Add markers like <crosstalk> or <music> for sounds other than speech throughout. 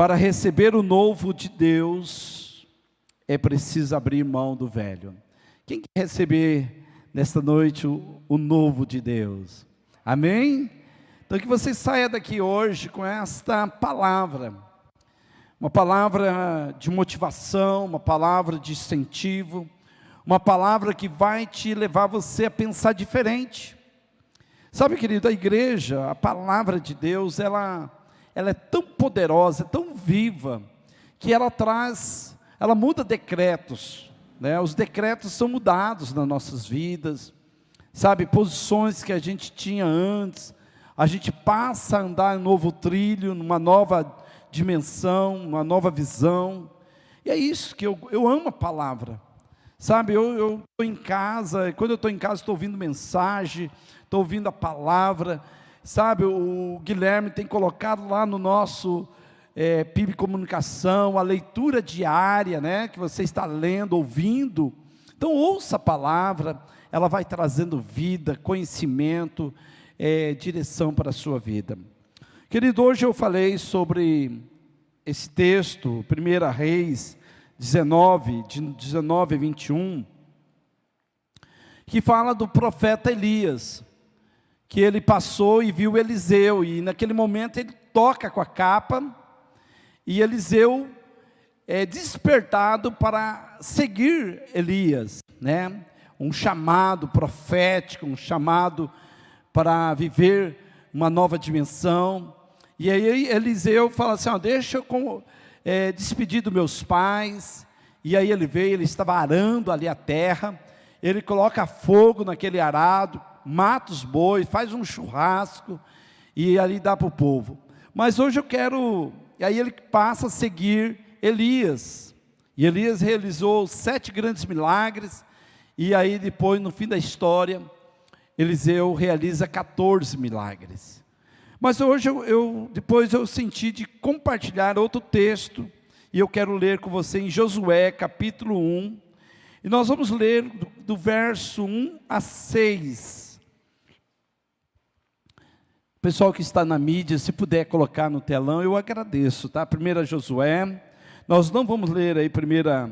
Para receber o novo de Deus, é preciso abrir mão do velho. Quem quer receber nesta noite o, o novo de Deus? Amém? Então que você saia daqui hoje com esta palavra, uma palavra de motivação, uma palavra de incentivo, uma palavra que vai te levar você a pensar diferente. Sabe, querido, a igreja, a palavra de Deus, ela, ela é tão poderosa, tão viva, que ela traz, ela muda decretos, né? Os decretos são mudados nas nossas vidas, sabe, posições que a gente tinha antes, a gente passa a andar em novo trilho, numa nova dimensão, uma nova visão. E é isso que eu, eu amo a palavra. Sabe, eu estou em casa, quando eu estou em casa, estou ouvindo mensagem, estou ouvindo a palavra. Sabe, o Guilherme tem colocado lá no nosso é, PIB Comunicação a leitura diária, né, que você está lendo, ouvindo. Então, ouça a palavra, ela vai trazendo vida, conhecimento, é, direção para a sua vida. Querido, hoje eu falei sobre esse texto, 1 Reis 19, de 19 a 21, que fala do profeta Elias, que ele passou e viu Eliseu, e naquele momento ele toca com a capa, e Eliseu é despertado para seguir Elias, né? Um chamado profético, um chamado para viver uma nova dimensão. E aí Eliseu fala assim: ó, deixa eu é, despedir dos meus pais. E aí ele veio, ele estava arando ali a terra. Ele coloca fogo naquele arado, mata os bois, faz um churrasco e ali dá para o povo. Mas hoje eu quero. E aí ele passa a seguir Elias. E Elias realizou sete grandes milagres. E aí depois, no fim da história, Eliseu realiza 14 milagres. Mas hoje eu, eu, depois eu senti de compartilhar outro texto, e eu quero ler com você em Josué capítulo 1, e nós vamos ler do, do verso 1 a 6. Pessoal que está na mídia, se puder colocar no telão, eu agradeço, tá? Primeira Josué, nós não vamos ler aí primeira,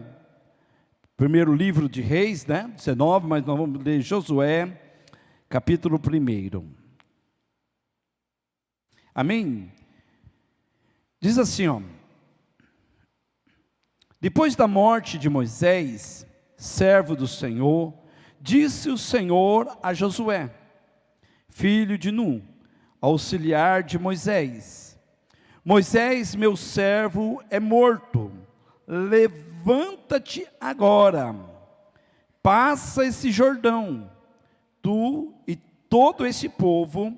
primeiro livro de Reis, né? 19, mas nós vamos ler Josué capítulo 1. Amém? Diz assim, ó. Depois da morte de Moisés, servo do Senhor, disse o Senhor a Josué, filho de Nun, auxiliar de Moisés: Moisés, meu servo, é morto. Levanta-te agora, passa esse Jordão tu e todo esse povo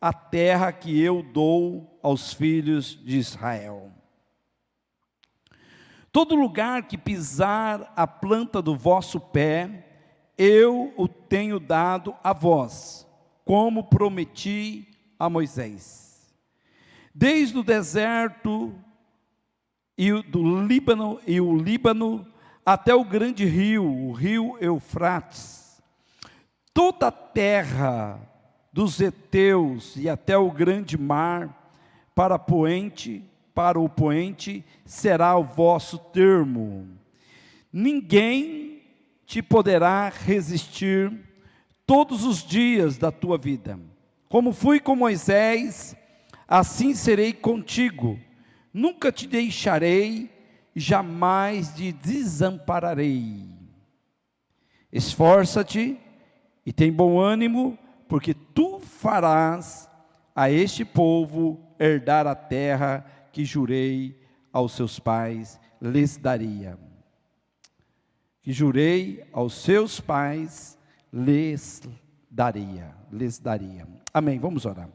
a terra que eu dou aos filhos de Israel. Todo lugar que pisar a planta do vosso pé, eu o tenho dado a vós, como prometi a Moisés. Desde o deserto e do Líbano e o Líbano até o grande rio, o rio Eufrates, toda a terra dos heteus e até o grande mar, para poente, para o poente será o vosso termo. Ninguém te poderá resistir todos os dias da tua vida. Como fui com Moisés, assim serei contigo. Nunca te deixarei, jamais te desampararei. Esforça-te e tem bom ânimo, porque tu farás a este povo herdar a terra que jurei aos seus pais lhes daria. Que jurei aos seus pais lhes daria, lhes daria. Amém. Vamos orar.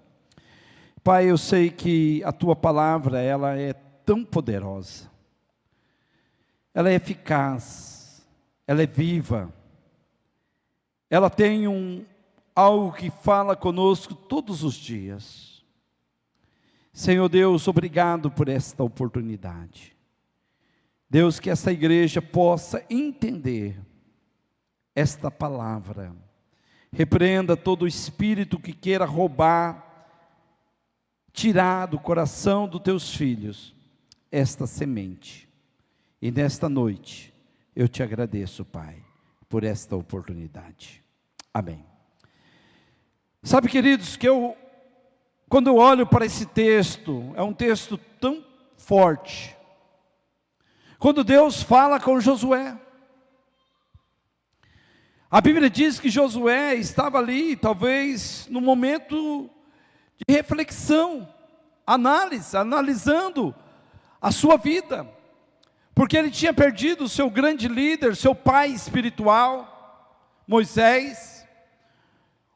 Pai, eu sei que a tua palavra ela é tão poderosa. Ela é eficaz, ela é viva ela tem um algo que fala conosco todos os dias. Senhor Deus, obrigado por esta oportunidade. Deus, que essa igreja possa entender esta palavra. Repreenda todo espírito que queira roubar, tirar do coração dos teus filhos esta semente. E nesta noite, eu te agradeço, Pai, por esta oportunidade. Amém. Sabe, queridos, que eu, quando eu olho para esse texto, é um texto tão forte. Quando Deus fala com Josué, a Bíblia diz que Josué estava ali, talvez, no momento de reflexão, análise, analisando a sua vida, porque ele tinha perdido o seu grande líder, seu pai espiritual, Moisés,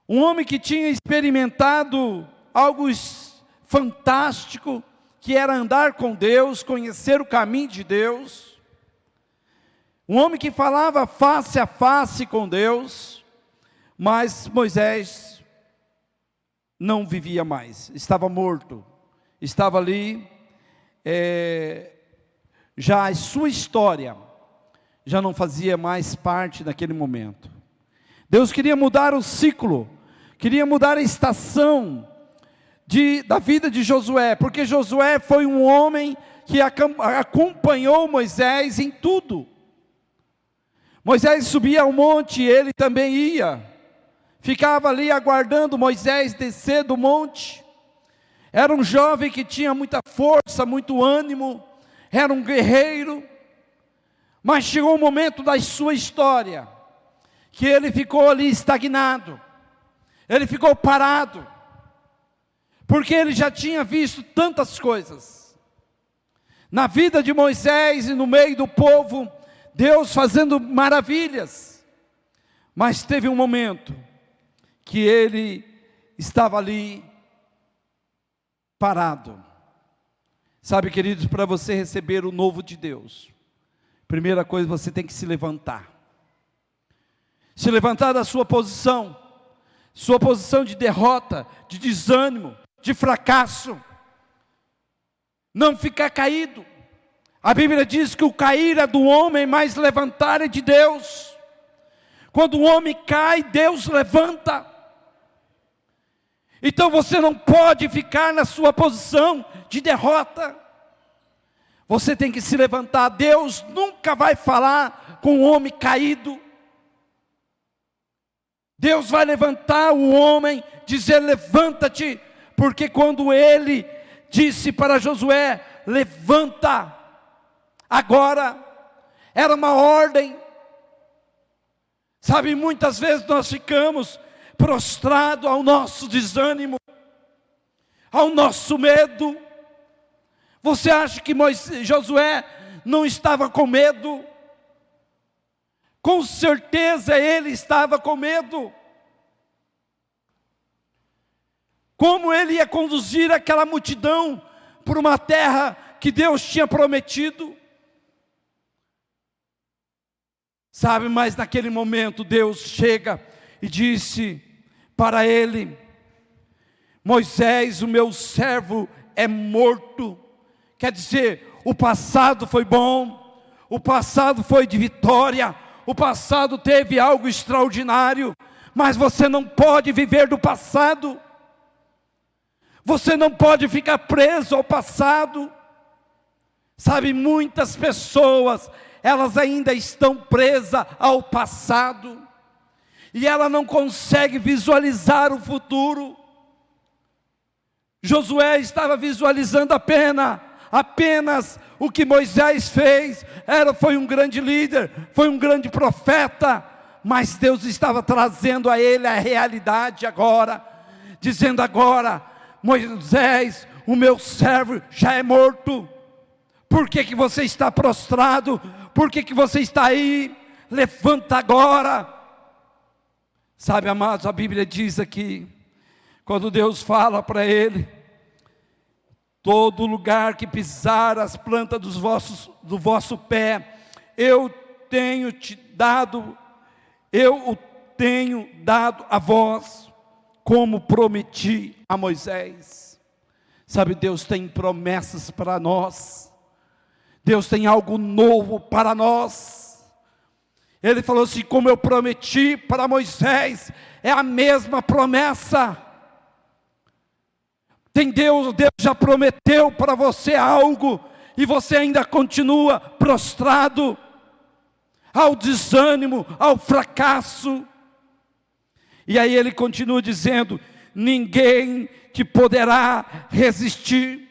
um homem que tinha experimentado algo fantástico, que era andar com Deus, conhecer o caminho de Deus, um homem que falava face a face com Deus, mas Moisés não vivia mais, estava morto, estava ali, é, já a sua história já não fazia mais parte daquele momento. Deus queria mudar o ciclo, queria mudar a estação de, da vida de Josué, porque Josué foi um homem que acompanhou Moisés em tudo. Moisés subia ao monte, ele também ia. Ficava ali aguardando Moisés descer do monte. Era um jovem que tinha muita força, muito ânimo, era um guerreiro. Mas chegou um momento da sua história que ele ficou ali estagnado. Ele ficou parado. Porque ele já tinha visto tantas coisas. Na vida de Moisés e no meio do povo, Deus fazendo maravilhas. Mas teve um momento que ele estava ali parado. Sabe, queridos, para você receber o novo de Deus, primeira coisa você tem que se levantar. Se levantar da sua posição, sua posição de derrota, de desânimo, de fracasso. Não ficar caído. A Bíblia diz que o cair é do homem, mas levantar é de Deus. Quando o homem cai, Deus levanta. Então você não pode ficar na sua posição de derrota. Você tem que se levantar. Deus nunca vai falar com o homem caído. Deus vai levantar o homem, dizer: levanta-te, porque quando ele disse para Josué: levanta, agora, era uma ordem. Sabe, muitas vezes nós ficamos prostrados ao nosso desânimo, ao nosso medo. Você acha que Moisés, Josué não estava com medo? Com certeza ele estava com medo. Como ele ia conduzir aquela multidão por uma terra que Deus tinha prometido? Sabe, mas naquele momento Deus chega e disse para ele: Moisés, o meu servo, é morto. Quer dizer, o passado foi bom, o passado foi de vitória, o passado teve algo extraordinário, mas você não pode viver do passado, você não pode ficar preso ao passado. Sabe, muitas pessoas, elas ainda estão presas ao passado, e ela não consegue visualizar o futuro. Josué estava visualizando apenas, apenas o que Moisés fez, era, foi um grande líder, foi um grande profeta, mas Deus estava trazendo a ele a realidade agora, dizendo agora, Moisés, o meu servo já é morto, por que, que você está prostrado? Por que, que você está aí? Levanta agora. Sabe, amados, a Bíblia diz aqui, quando Deus fala para ele, todo lugar que pisar as plantas dos vossos, do vosso pé, eu tenho te dado, eu o tenho dado a vós, como prometi a Moisés. Sabe, Deus tem promessas para nós. Deus tem algo novo para nós. Ele falou assim: como eu prometi para Moisés, é a mesma promessa. Tem Deus, Deus já prometeu para você algo e você ainda continua prostrado ao desânimo, ao fracasso. E aí ele continua dizendo: ninguém te poderá resistir.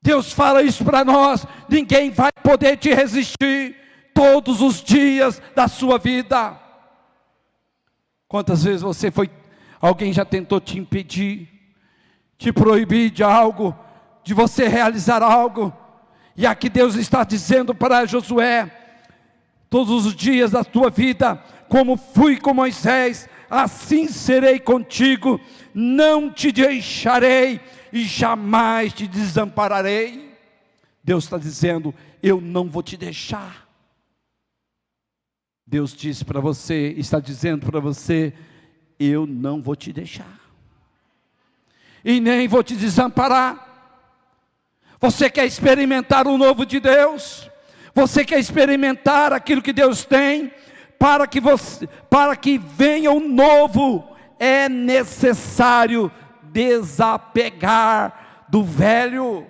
Deus fala isso para nós: ninguém vai poder te resistir todos os dias da sua vida. Quantas vezes você foi, alguém já tentou te impedir, te proibir de algo, de você realizar algo, e aqui Deus está dizendo para Josué: todos os dias da tua vida, como fui com Moisés, assim serei contigo, não te deixarei e jamais te desampararei. Deus está dizendo: Eu não vou te deixar. Deus disse para você, está dizendo para você: Eu não vou te deixar, e nem vou te desamparar. Você quer experimentar o novo de Deus? Você quer experimentar aquilo que Deus tem? Para que, você, para que venha o novo, é necessário desapegar do velho.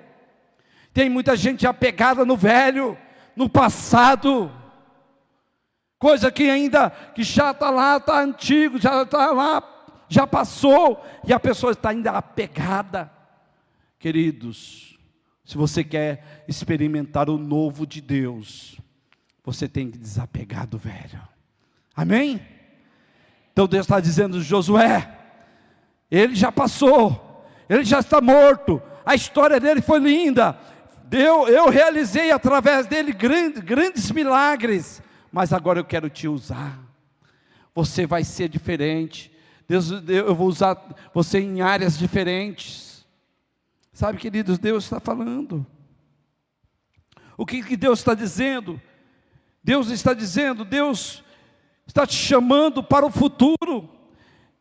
Tem muita gente apegada no velho, no passado, coisa que ainda que já está lá, está antigo, já está lá, já passou, e a pessoa está ainda apegada. Queridos, se você quer experimentar o novo de Deus, você tem que desapegar do velho. Amém? Então Deus está dizendo, Josué, ele já passou, ele já está morto, a história dele foi linda, eu, eu realizei através dele grandes, grandes milagres, mas agora eu quero te usar. Você vai ser diferente. Deus, eu vou usar você em áreas diferentes. Sabe, queridos, Deus está falando. O que, que Deus está dizendo? Deus está dizendo, Deus está te chamando para o futuro.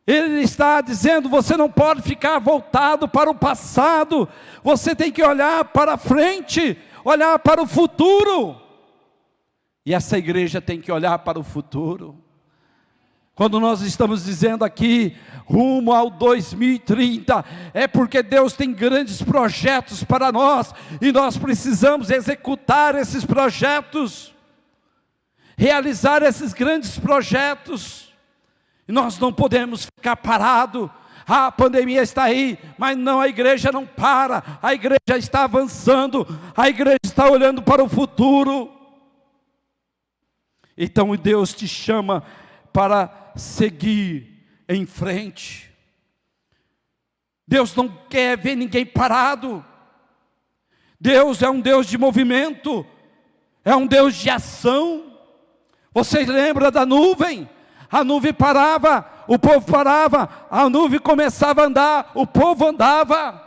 Ele está dizendo: você não pode ficar voltado para o passado, você tem que olhar para frente, olhar para o futuro. E essa igreja tem que olhar para o futuro. Quando nós estamos dizendo aqui, rumo ao 2030, é porque Deus tem grandes projetos para nós e nós precisamos executar esses projetos, realizar esses grandes projetos. E nós não podemos ficar parados. Ah, a pandemia está aí, mas não, a igreja não para, a igreja está avançando, a igreja está olhando para o futuro. Então Deus te chama para seguir em frente. Deus não quer ver ninguém parado. Deus é um Deus de movimento, é um Deus de ação. Você lembra da nuvem? a nuvem parava, o povo parava, a nuvem começava a andar, o povo andava.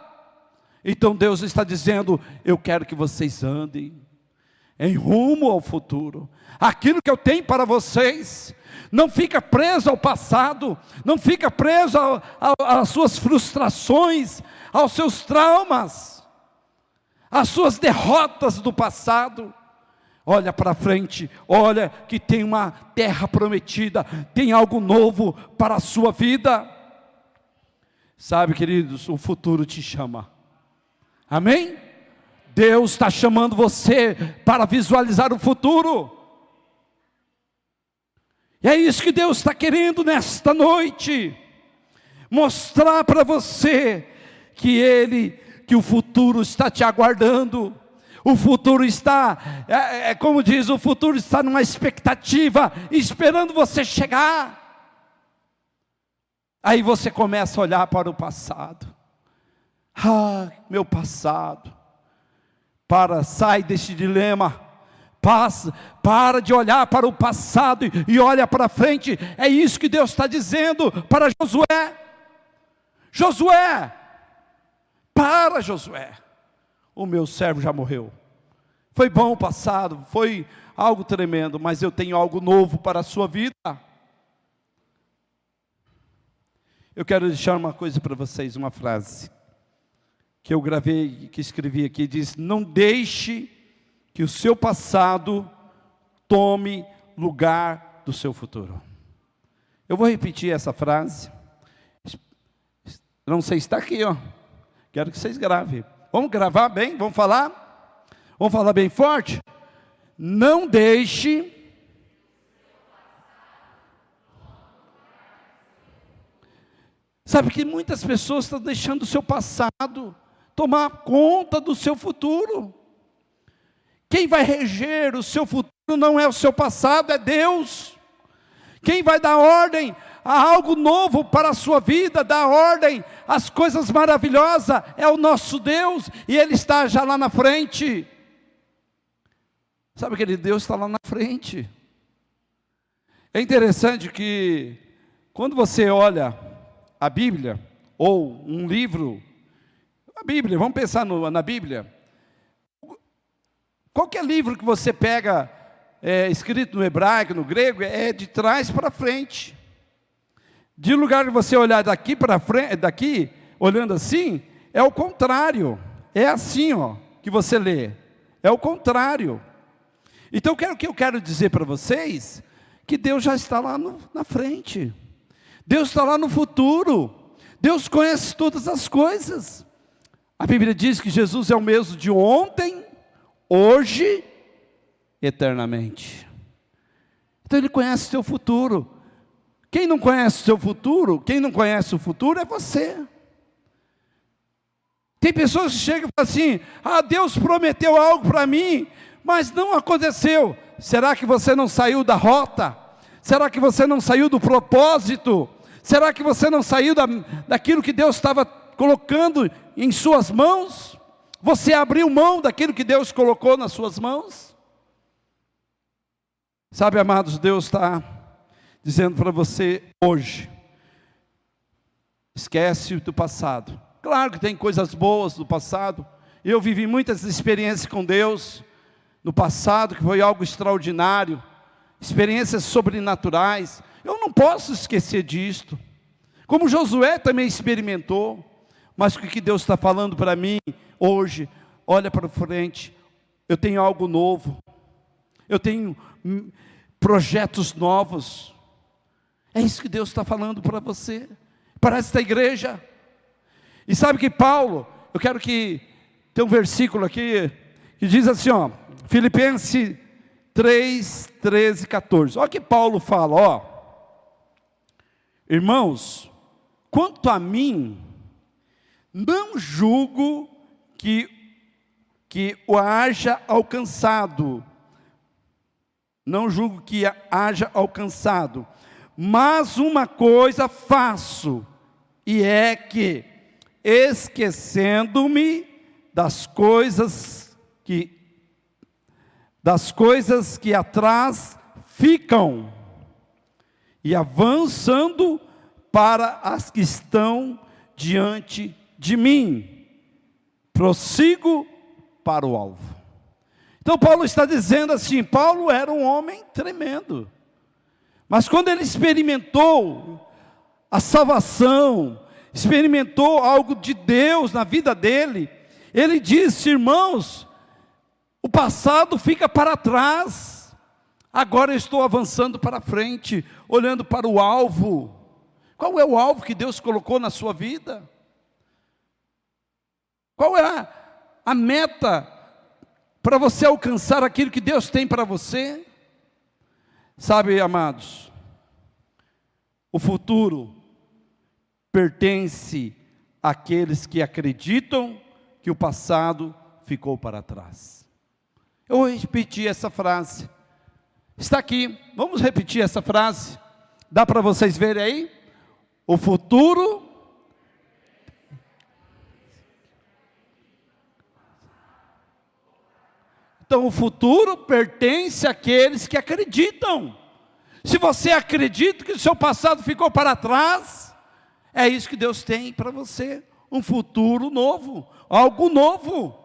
Então Deus está dizendo: Eu quero que vocês andem em rumo ao futuro. Aquilo que eu tenho para vocês, não fica preso ao passado, não fica preso às suas frustrações, aos seus traumas, às suas derrotas do passado. Olha para frente, olha que tem uma terra prometida, tem algo novo para a sua vida. Sabe, queridos, o futuro te chama. Amém? Deus está chamando você para visualizar o futuro. E é isso que Deus está querendo nesta noite. Mostrar para você que Ele, que o futuro está te aguardando. O futuro está, é, é, como diz, o futuro está numa expectativa, esperando você chegar. Aí você começa a olhar para o passado. Ah, meu passado. Para, sai deste dilema. Passa, para de olhar para o passado e olha para frente. É isso que Deus está dizendo para Josué. Josué, para Josué o meu servo já morreu. Foi bom o passado, foi algo tremendo, mas eu tenho algo novo para a sua vida. Eu quero deixar uma coisa para vocês, uma frase que eu gravei, que escrevi aqui, diz: "Não deixe que o seu passado tome lugar do seu futuro". Eu vou repetir essa frase. Não sei se está aqui, ó. Quero que vocês gravem. Vamos gravar bem? Vamos falar? Vamos falar bem forte? Não deixe Sabe que muitas pessoas estão deixando o seu passado tomar conta do seu futuro. Quem vai reger o seu futuro não é o seu passado, é Deus. Quem vai dar ordem a algo novo para a sua vida, dar ordem às coisas maravilhosas, é o nosso Deus, e Ele está já lá na frente. Sabe aquele Deus está lá na frente. É interessante que, quando você olha a Bíblia, ou um livro, a Bíblia, vamos pensar no, na Bíblia. Qualquer livro que você pega, é, escrito no hebraico, no grego, é de trás para frente. De lugar que você olhar daqui para frente, daqui, olhando assim, é o contrário. É assim, ó, que você lê. É o contrário. Então, o que eu quero dizer para vocês, que Deus já está lá no, na frente. Deus está lá no futuro. Deus conhece todas as coisas. A Bíblia diz que Jesus é o mesmo de ontem, hoje, eternamente. Então Ele conhece o seu futuro. Quem não conhece o seu futuro, quem não conhece o futuro é você. Tem pessoas que chegam e falam assim: Ah, Deus prometeu algo para mim, mas não aconteceu. Será que você não saiu da rota? Será que você não saiu do propósito? Será que você não saiu da, daquilo que Deus estava colocando em suas mãos? Você abriu mão daquilo que Deus colocou nas suas mãos? Sabe, amados, Deus está dizendo para você hoje: esquece do passado. Claro que tem coisas boas do passado. Eu vivi muitas experiências com Deus no passado, que foi algo extraordinário, experiências sobrenaturais. Eu não posso esquecer disto. Como Josué também experimentou. Mas o que Deus está falando para mim hoje? Olha para frente. Eu tenho algo novo. Eu tenho projetos novos. É isso que Deus está falando para você, para esta igreja. E sabe que Paulo, eu quero que tem um versículo aqui que diz assim, ó, Filipenses 3, 13, 14. Olha o que Paulo fala, ó. Irmãos, quanto a mim, não julgo que, que o haja alcançado, não julgo que haja alcançado, mas uma coisa faço, e é que, esquecendo-me das coisas que das coisas que atrás ficam e avançando para as que estão diante de mim. Prossigo para o alvo. Então Paulo está dizendo assim: Paulo era um homem tremendo. Mas quando ele experimentou a salvação, experimentou algo de Deus na vida dele, ele disse: irmãos, o passado fica para trás, Agora eu estou avançando para frente, olhando para o alvo. Qual é o alvo que Deus colocou na sua vida? Qual é a, a meta para você alcançar aquilo que Deus tem para você? Sabe, amados, o futuro pertence àqueles que acreditam que o passado ficou para trás. Eu vou repetir essa frase. Está aqui, vamos repetir essa frase. Dá para vocês verem aí? O futuro. Então, o futuro pertence àqueles que acreditam. Se você acredita que o seu passado ficou para trás, é isso que Deus tem para você: um futuro novo, algo novo.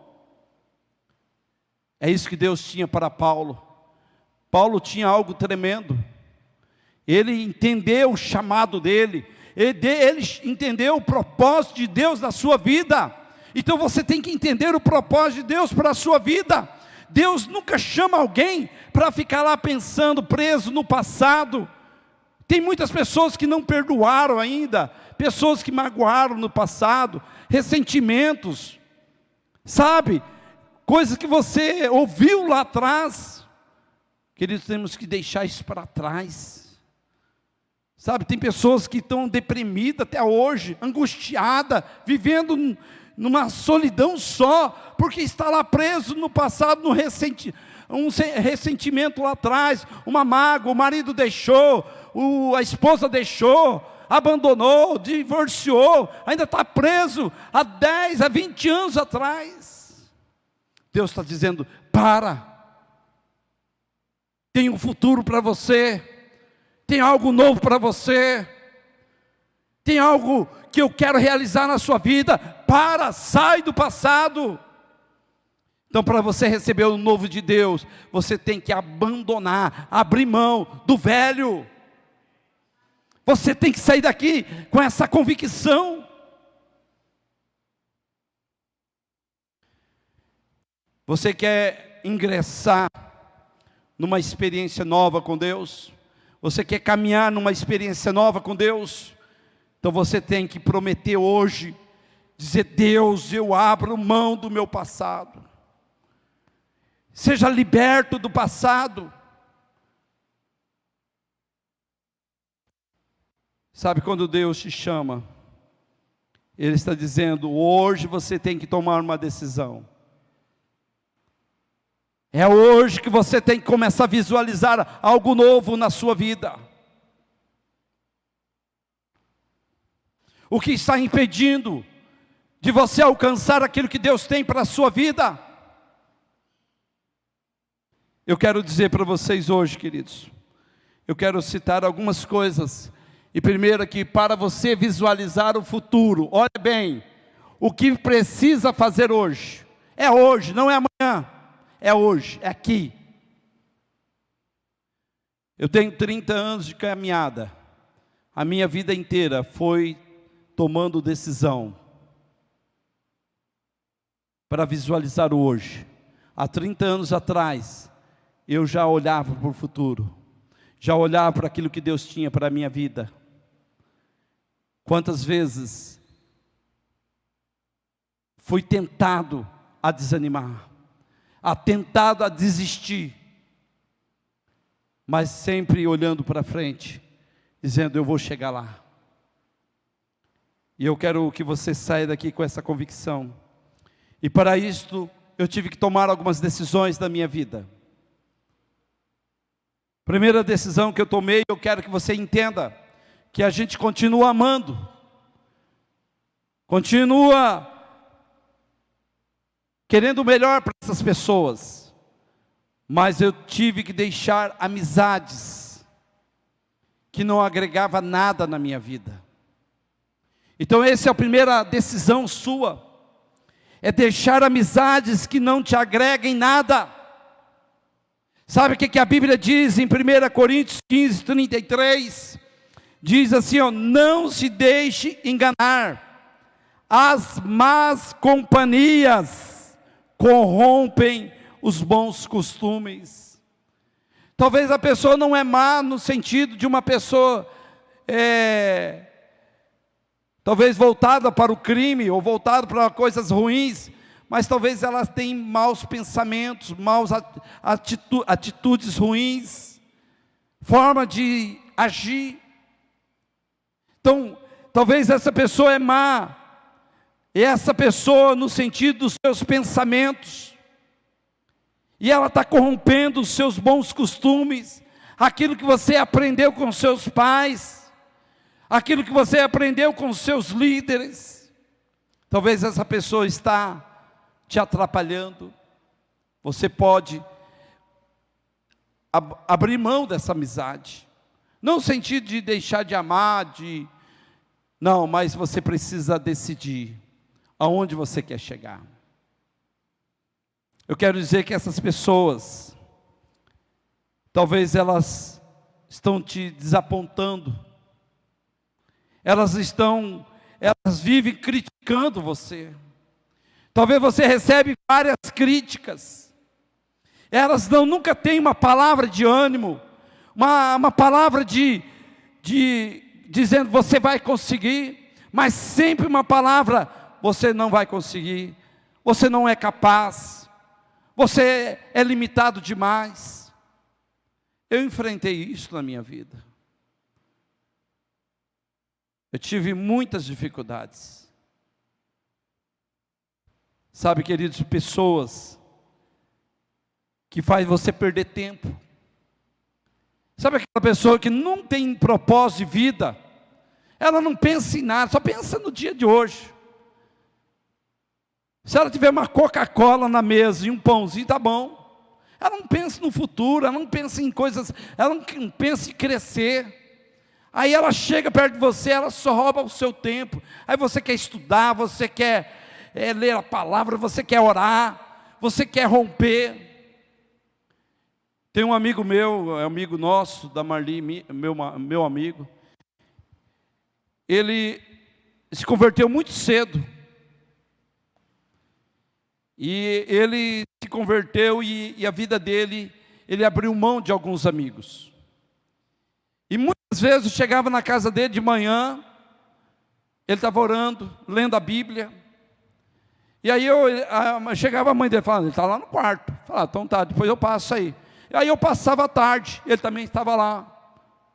É isso que Deus tinha para Paulo. Paulo tinha algo tremendo. Ele entendeu o chamado dele, ele, entendeu o propósito de Deus na sua vida. Então você tem que entender o propósito de Deus para a sua vida. Deus nunca chama alguém para ficar lá pensando, preso no passado. Tem muitas pessoas que não perdoaram ainda, pessoas que magoaram no passado, ressentimentos, sabe? coisas que você ouviu lá atrás. Queridos, temos que deixar isso para trás. Sabe, tem pessoas que estão deprimidas até hoje, angustiadas, vivendo numa solidão só, porque está lá preso no passado, no ressenti, um ressentimento lá atrás, uma mágoa, o marido deixou, o, a esposa deixou, abandonou, divorciou, ainda está preso há 10, há 20 anos atrás. Deus está dizendo: para, tem um futuro para você, tem algo novo para você, tem algo que eu quero realizar na sua vida. Para, sai do passado. Então, para você receber o novo de Deus, você tem que abandonar, abrir mão do velho. Você tem que sair daqui com essa convicção. Você quer ingressar numa experiência nova com Deus? Você quer caminhar numa experiência nova com Deus? Então você tem que prometer hoje, dizer: Deus, eu abro mão do meu passado. Seja liberto do passado. Sabe quando Deus te chama? Ele está dizendo: hoje você tem que tomar uma decisão. É hoje que você tem que começar a visualizar algo novo na sua vida. O que está impedindo de você alcançar aquilo que Deus tem para a sua vida? Eu quero dizer para vocês hoje, queridos, eu quero citar algumas coisas. E primeiro aqui, para você visualizar o futuro, olha bem, o que precisa fazer hoje, é hoje, não é amanhã, é hoje, é aqui. Eu tenho 30 anos de caminhada, a minha vida inteira foi tomando decisão para visualizar o hoje. Há 30 anos atrás, eu já olhava para o futuro, já olhava para aquilo que Deus tinha para a minha vida. Quantas vezes fui tentado a desanimar, a tentado a desistir, mas sempre olhando para frente, dizendo: Eu vou chegar lá. E eu quero que você saia daqui com essa convicção. E para isto, eu tive que tomar algumas decisões da minha vida. Primeira decisão que eu tomei, eu quero que você entenda que a gente continua amando, continua querendo o melhor para essas pessoas, mas eu tive que deixar amizades que não agregava nada na minha vida. Então, essa é a primeira decisão sua, é deixar amizades que não te agreguem nada. Sabe o que, a Bíblia diz em 1 Coríntios 15, 33? Diz assim: ó, não se deixe enganar, as más companhias corrompem os bons costumes. Talvez a pessoa não é má no sentido de uma pessoa é, talvez voltada para o crime ou voltada para coisas ruins, mas talvez ela tenha maus pensamentos, maus atitu atitudes ruins, forma de agir. Então, talvez essa pessoa é má, e essa pessoa no sentido dos seus pensamentos, e ela está corrompendo os seus bons costumes, aquilo que você aprendeu com seus pais, aquilo que você aprendeu com seus líderes. Talvez essa pessoa está te atrapalhando. Você pode ab abrir mão dessa amizade. Não no sentido de deixar de amar, de não, mas você precisa decidir aonde você quer chegar. Eu quero dizer que essas pessoas talvez elas estão te desapontando elas estão, elas vivem criticando você. Talvez você recebe várias críticas. Elas não nunca têm uma palavra de ânimo, uma, uma palavra de, de dizendo você vai conseguir, mas sempre uma palavra você não vai conseguir, você não é capaz, você é limitado demais. Eu enfrentei isso na minha vida. Eu tive muitas dificuldades. Sabe, queridos, pessoas que faz você perder tempo. Sabe aquela pessoa que não tem propósito de vida? Ela não pensa em nada, só pensa no dia de hoje. Se ela tiver uma Coca-Cola na mesa e um pãozinho, tá bom. Ela não pensa no futuro, ela não pensa em coisas, ela não pensa em crescer. Aí ela chega perto de você, ela só rouba o seu tempo. Aí você quer estudar, você quer é, ler a palavra, você quer orar, você quer romper. Tem um amigo meu, é amigo nosso, da Marli, meu, meu amigo. Ele se converteu muito cedo. E ele se converteu e, e a vida dele, ele abriu mão de alguns amigos. Muitas vezes chegava na casa dele de manhã, ele estava orando, lendo a Bíblia. E aí eu a, chegava a mãe dele falando, ele está lá no quarto. Falava, então tá, depois eu passo aí. E aí eu passava a tarde, ele também estava lá,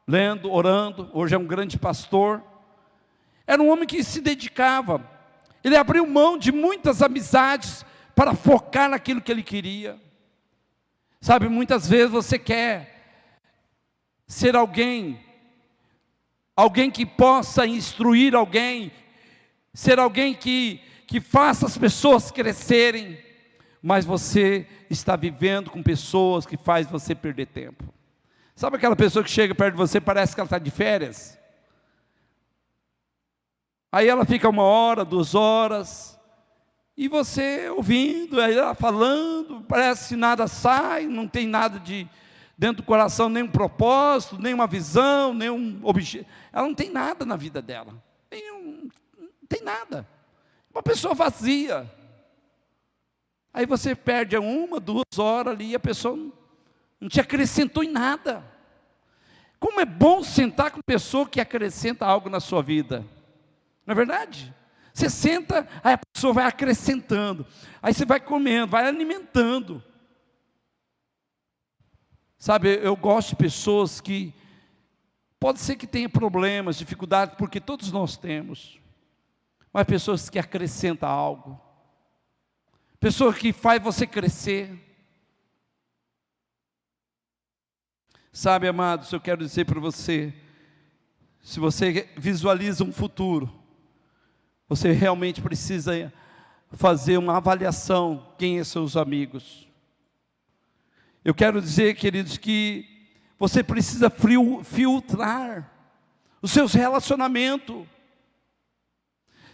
lendo, orando. Hoje é um grande pastor. Era um homem que se dedicava. Ele abriu mão de muitas amizades para focar naquilo que ele queria. Sabe, muitas vezes você quer ser alguém, alguém que possa instruir alguém, ser alguém que, que faça as pessoas crescerem, mas você está vivendo com pessoas que faz você perder tempo. Sabe aquela pessoa que chega perto de você, parece que ela está de férias? Aí ela fica uma hora, duas horas, e você ouvindo, aí ela falando, parece que nada sai, não tem nada de dentro do coração, nenhum propósito, nenhuma visão, nenhum objetivo. Ela não tem nada na vida dela. Nenhum, não tem nada. Uma pessoa vazia. Aí você perde uma, duas horas ali e a pessoa não, te acrescentou em nada. Como é bom sentar com pessoa que acrescenta algo na sua vida. Não é verdade? Você senta, aí a pessoa vai acrescentando, aí você vai comendo, vai alimentando. Sabe, eu gosto de pessoas que pode ser que tenha problemas, dificuldades, porque todos nós temos. Mas pessoas que acrescentam algo. Pessoa que faz você crescer. Sabe, amados, eu quero dizer para você, se você visualiza um futuro, você realmente precisa fazer uma avaliação quem são é seus amigos. Eu quero dizer, queridos, que você precisa filtrar os seus relacionamentos.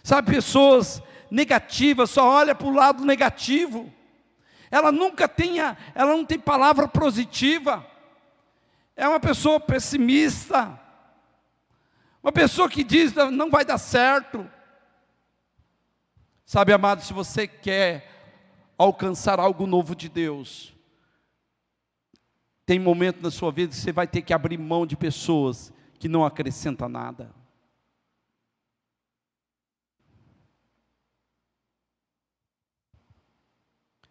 Sabe, pessoas negativas só olha para o lado negativo. Ela nunca tem, ela não tem palavra positiva. É uma pessoa pessimista. Uma pessoa que diz não vai dar certo. Sabe, amado, se você quer alcançar algo novo de Deus, tem momento na sua vida que você vai ter que abrir mão de pessoas que não acrescentam nada.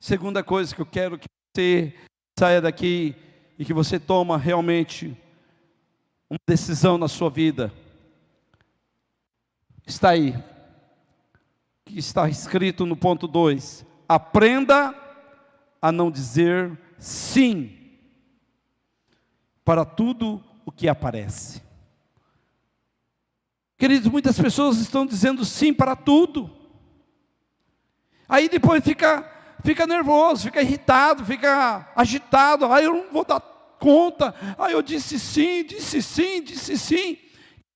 Segunda coisa que eu quero que você saia daqui e que você toma realmente uma decisão na sua vida. Está aí, que está escrito no ponto 2: aprenda a não dizer sim para tudo o que aparece. Queridos, muitas pessoas estão dizendo sim para tudo. Aí depois fica fica nervoso, fica irritado, fica agitado. Aí eu não vou dar conta. Aí eu disse sim, disse sim, disse sim.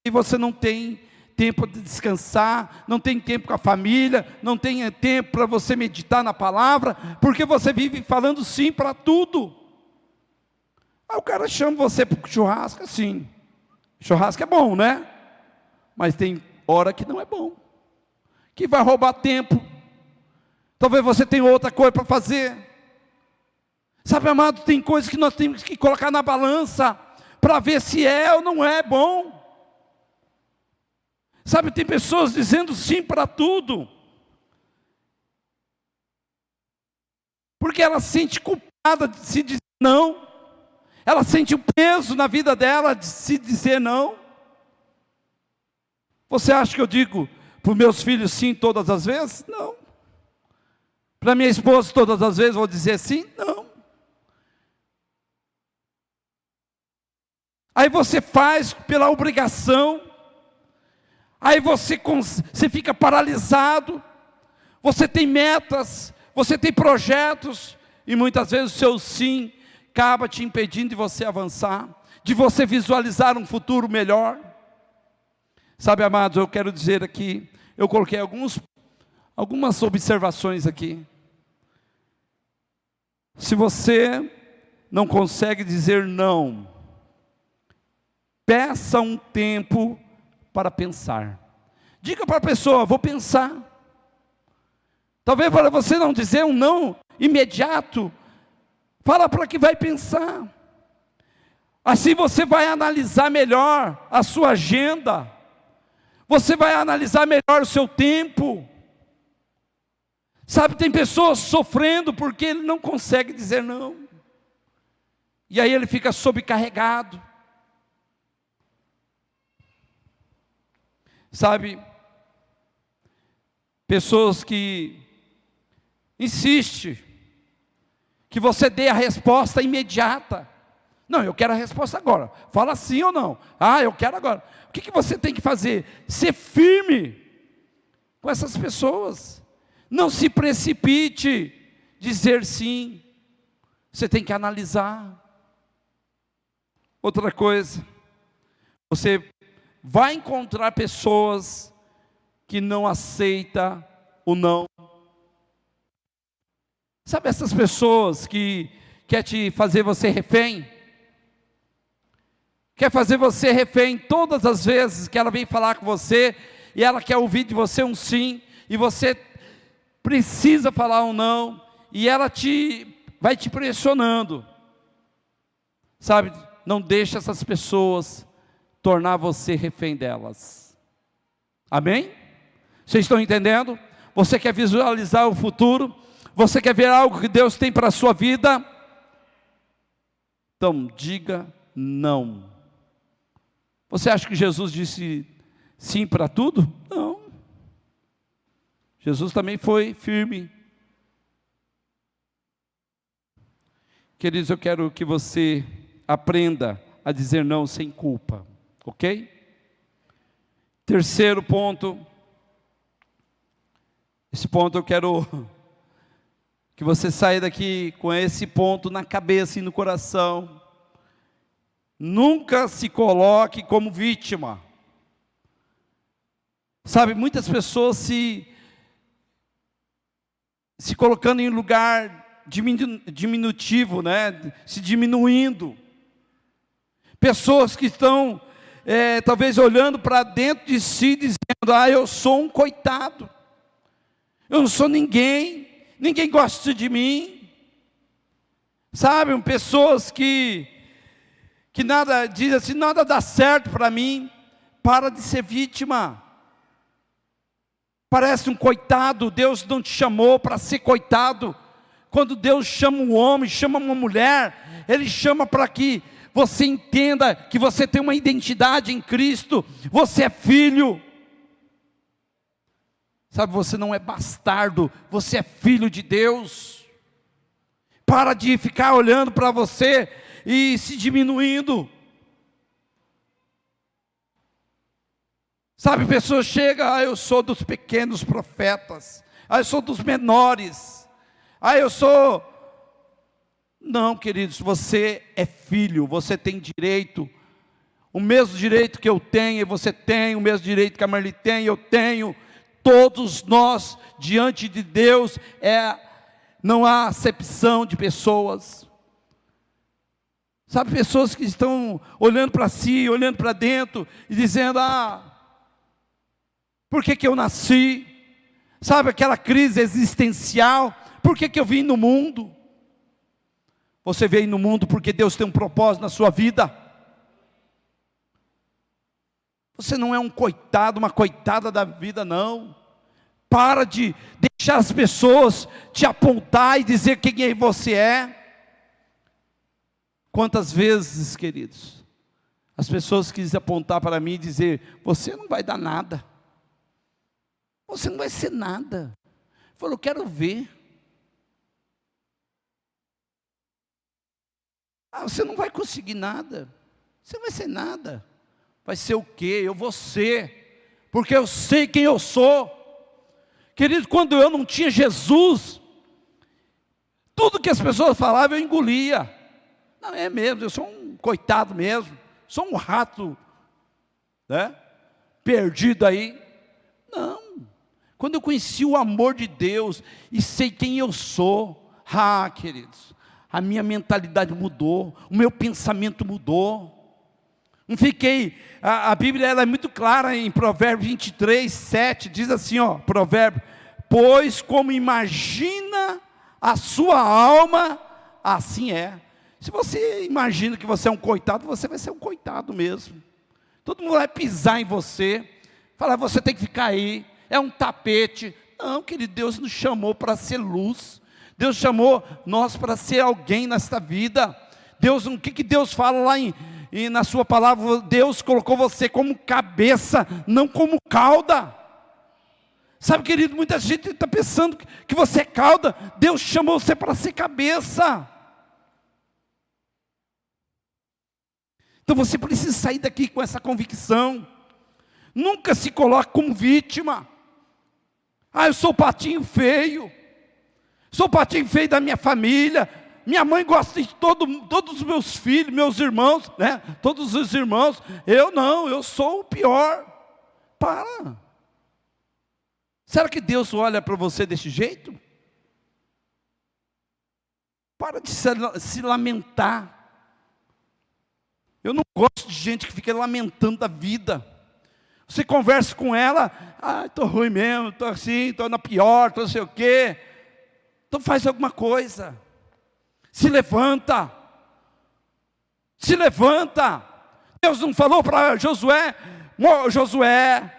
E você não tem tempo de descansar, não tem tempo com a família, não tem tempo para você meditar na palavra, porque você vive falando sim para tudo. Aí o cara chama você para churrasco, sim. Churrasco é bom, né? Mas tem hora que não é bom, que vai roubar tempo. Talvez você tenha outra coisa para fazer. Sabe, amado, tem coisas que nós temos que colocar na balança para ver se é ou não é bom. Sabe, tem pessoas dizendo sim para tudo. Porque ela sente culpada de se dizer não. Ela sente o peso na vida dela de se dizer não. Você acha que eu digo para os meus filhos sim todas as vezes? Não. Para minha esposa todas as vezes vou dizer sim? Não. Aí você faz pela obrigação, aí você, você fica paralisado, você tem metas, você tem projetos, e muitas vezes o seu sim acaba te impedindo de você avançar, de você visualizar um futuro melhor. Sabe, amados, eu quero dizer aqui, eu coloquei alguns, algumas observações aqui. Se você não consegue dizer não, peça um tempo para pensar. Diga para a pessoa, vou pensar. Talvez para você não dizer um não imediato, fala para que vai pensar. Assim você vai analisar melhor a sua agenda, você vai analisar melhor o seu tempo. Sabe, tem pessoas sofrendo porque ele não consegue dizer não. E aí ele fica sobrecarregado. Sabe, pessoas que insistem que você dê a resposta imediata. Não, eu quero a resposta agora. Fala sim ou não. Ah, eu quero agora. O que, que você tem que fazer? Ser firme com essas pessoas. Não se precipite dizer sim. Você tem que analisar. Outra coisa, você vai encontrar pessoas que não aceita o não. Sabe essas pessoas que quer te fazer você refém? Quer fazer você refém todas as vezes que ela vem falar com você e ela quer ouvir de você um sim e você precisa falar um não, e ela te vai te pressionando. Sabe, não deixe essas pessoas tornar você refém delas. Amém? Vocês estão entendendo? Você quer visualizar o futuro? Você quer ver algo que Deus tem para a sua vida? Então, diga não. Você acha que Jesus disse sim para tudo? Não. Jesus também foi firme. Queridos, eu quero que você aprenda a dizer não sem culpa, ok? Terceiro ponto, esse ponto eu quero que você saia daqui com esse ponto na cabeça e no coração. Nunca se coloque como vítima. Sabe, muitas pessoas se se colocando em lugar diminutivo, né? se diminuindo. Pessoas que estão, é, talvez, olhando para dentro de si, dizendo: Ah, eu sou um coitado, eu não sou ninguém, ninguém gosta de mim. Sabe, pessoas que, que nada, dizem assim: nada dá certo para mim, para de ser vítima. Parece um coitado, Deus não te chamou para ser coitado. Quando Deus chama um homem, chama uma mulher, Ele chama para que você entenda que você tem uma identidade em Cristo, você é filho. Sabe, você não é bastardo, você é filho de Deus. Para de ficar olhando para você e se diminuindo. Sabe, pessoas chegam, ah, eu sou dos pequenos profetas, ah, eu sou dos menores, ah, eu sou. Não, queridos, você é filho, você tem direito, o mesmo direito que eu tenho, você tem, o mesmo direito que a Marli tem, eu tenho, todos nós, diante de Deus, é, não há acepção de pessoas. Sabe, pessoas que estão olhando para si, olhando para dentro e dizendo: Ah, por que, que eu nasci? Sabe aquela crise existencial? Por que, que eu vim no mundo? Você veio no mundo porque Deus tem um propósito na sua vida. Você não é um coitado, uma coitada da vida, não. Para de deixar as pessoas te apontar e dizer quem você é. Quantas vezes, queridos, as pessoas quisem apontar para mim e dizer: você não vai dar nada, você não vai ser nada. Falou, quero ver. Ah, você não vai conseguir nada, você não vai ser nada. Vai ser o quê? Eu vou ser, porque eu sei quem eu sou. Querido, quando eu não tinha Jesus, tudo que as pessoas falavam eu engolia. Não, é mesmo, eu sou um coitado mesmo, sou um rato, né? Perdido aí. Não. Quando eu conheci o amor de Deus e sei quem eu sou, ah, queridos, a minha mentalidade mudou, o meu pensamento mudou. Não fiquei, a, a Bíblia ela é muito clara em Provérbios 23, 7, diz assim, ó, Provérbio, pois como imagina a sua alma, assim é. Se você imagina que você é um coitado, você vai ser um coitado mesmo. Todo mundo vai pisar em você, falar, você tem que ficar aí, é um tapete. Não, querido, Deus nos chamou para ser luz. Deus chamou nós para ser alguém nesta vida. Deus, o que, que Deus fala lá em, em, na sua palavra? Deus colocou você como cabeça, não como cauda. Sabe, querido, muita gente está pensando que você é cauda. Deus chamou você para ser cabeça. Então você precisa sair daqui com essa convicção. Nunca se coloque como vítima. Ah, eu sou o patinho feio. Sou o patinho feio da minha família. Minha mãe gosta de todo, todos os meus filhos, meus irmãos, né? Todos os irmãos. Eu não, eu sou o pior. Para. Será que Deus olha para você desse jeito? Para de se, se lamentar. Eu não gosto de gente que fica lamentando da vida. Você conversa com ela, ah, estou ruim mesmo, estou assim, estou na pior, estou não sei o quê. Então faz alguma coisa. Se levanta. Se levanta. Deus não falou para Josué, Josué,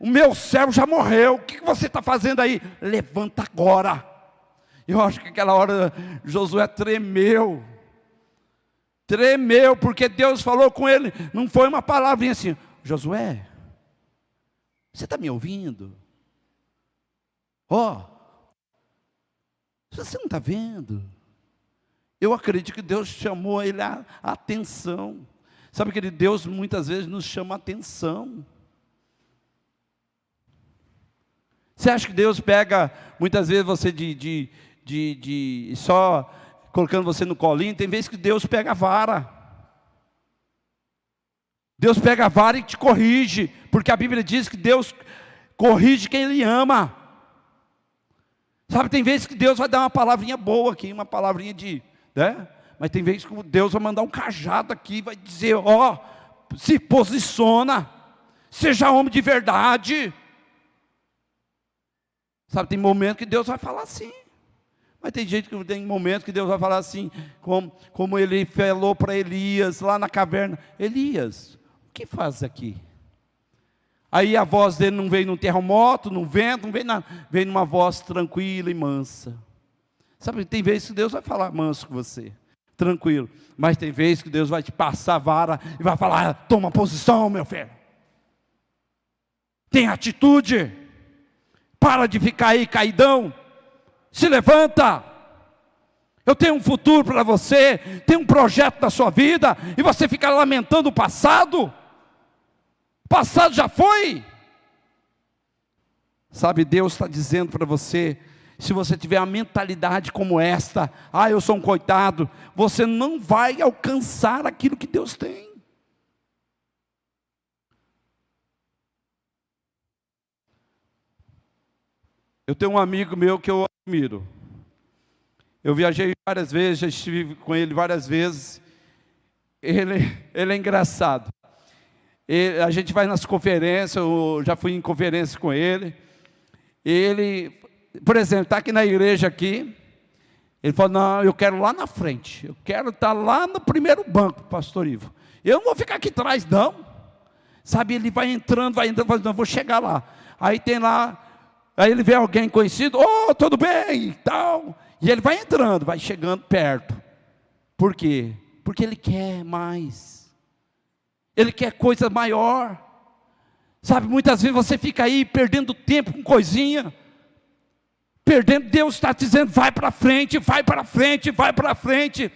o meu servo já morreu, o que você está fazendo aí? Levanta agora. Eu acho que aquela hora Josué tremeu. Tremeu, porque Deus falou com ele, não foi uma palavrinha assim, Josué, você está me ouvindo? Ó, oh, você não está vendo? Eu acredito que Deus chamou ele a, atenção. Sabe que Deus muitas vezes nos chama a atenção. Você acha que Deus pega muitas vezes você de, de, de, de só colocando você no colinho? Tem vezes que Deus pega a vara. Deus pega a vara e te corrige, porque a Bíblia diz que Deus corrige quem Ele ama. Sabe, tem vezes que Deus vai dar uma palavrinha boa aqui, uma palavrinha de, né? Mas tem vezes que Deus vai mandar um cajado aqui, vai dizer, ó, oh, se posiciona, seja homem de verdade. Sabe, tem momentos que Deus vai falar assim. Mas tem gente que tem momentos que Deus vai falar assim, como, como ele falou para Elias lá na caverna: Elias, o que faz aqui? Aí a voz dele não veio num terremoto, num vento, não veio nada. Numa voz tranquila e mansa. Sabe, tem vezes que Deus vai falar manso com você, tranquilo. Mas tem vezes que Deus vai te passar a vara e vai falar: toma posição, meu filho. Tem atitude. Para de ficar aí caidão. Se levanta. Eu tenho um futuro para você, tem um projeto da sua vida, e você fica lamentando o passado passado já foi. Sabe, Deus está dizendo para você, se você tiver a mentalidade como esta, ah, eu sou um coitado, você não vai alcançar aquilo que Deus tem. Eu tenho um amigo meu que eu admiro. Eu viajei várias vezes, já estive com ele várias vezes. Ele, ele é engraçado a gente vai nas conferências, eu já fui em conferência com ele. Ele, por exemplo, está aqui na igreja aqui. Ele falou: Não, eu quero lá na frente. Eu quero estar tá lá no primeiro banco, pastor Ivo. Eu não vou ficar aqui atrás, não. Sabe, ele vai entrando, vai entrando, vai entrando, vou chegar lá. Aí tem lá, Aí ele vê alguém conhecido, oh, tudo bem, e tal. E ele vai entrando, vai chegando perto. Por quê? Porque ele quer mais. Ele quer coisa maior. Sabe, muitas vezes você fica aí perdendo tempo com coisinha. Perdendo, Deus está dizendo, vai para frente, vai para frente, vai para frente.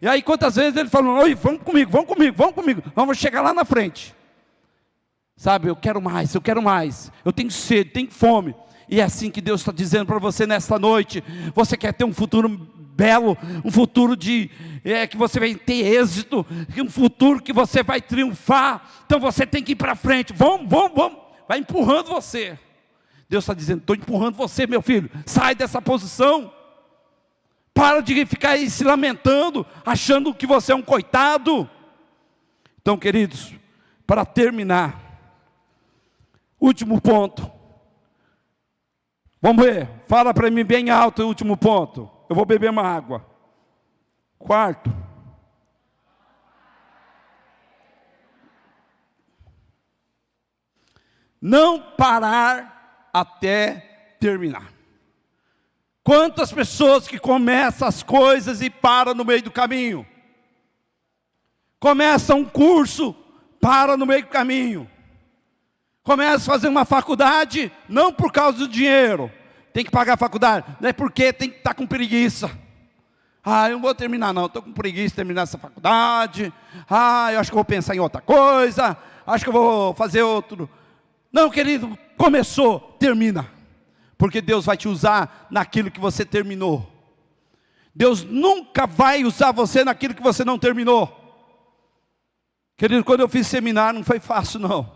E aí quantas vezes ele falou, oi, vamos comigo, vamos comigo, vamos comigo, vamos chegar lá na frente. Sabe, eu quero mais, eu quero mais, eu tenho sede, tenho fome. E é assim que Deus está dizendo para você nesta noite. Você quer ter um futuro belo, um futuro de é, que você vai ter êxito, um futuro que você vai triunfar. Então você tem que ir para frente. Vamos, vamos, vamos. Vai empurrando você. Deus está dizendo: estou empurrando você, meu filho. Sai dessa posição. Para de ficar aí se lamentando, achando que você é um coitado. Então, queridos, para terminar, último ponto. Vamos ver, fala para mim bem alto o último ponto. Eu vou beber uma água. Quarto. Não parar até terminar. Quantas pessoas que começam as coisas e param no meio do caminho? Começa um curso, para no meio do caminho. Começa a fazer uma faculdade, não por causa do dinheiro, tem que pagar a faculdade, não é porque tem que estar tá com preguiça. Ah, eu não vou terminar, não, estou com preguiça de terminar essa faculdade. Ah, eu acho que vou pensar em outra coisa, acho que eu vou fazer outro. Não, querido, começou, termina, porque Deus vai te usar naquilo que você terminou. Deus nunca vai usar você naquilo que você não terminou. Querido, quando eu fiz seminário não foi fácil, não.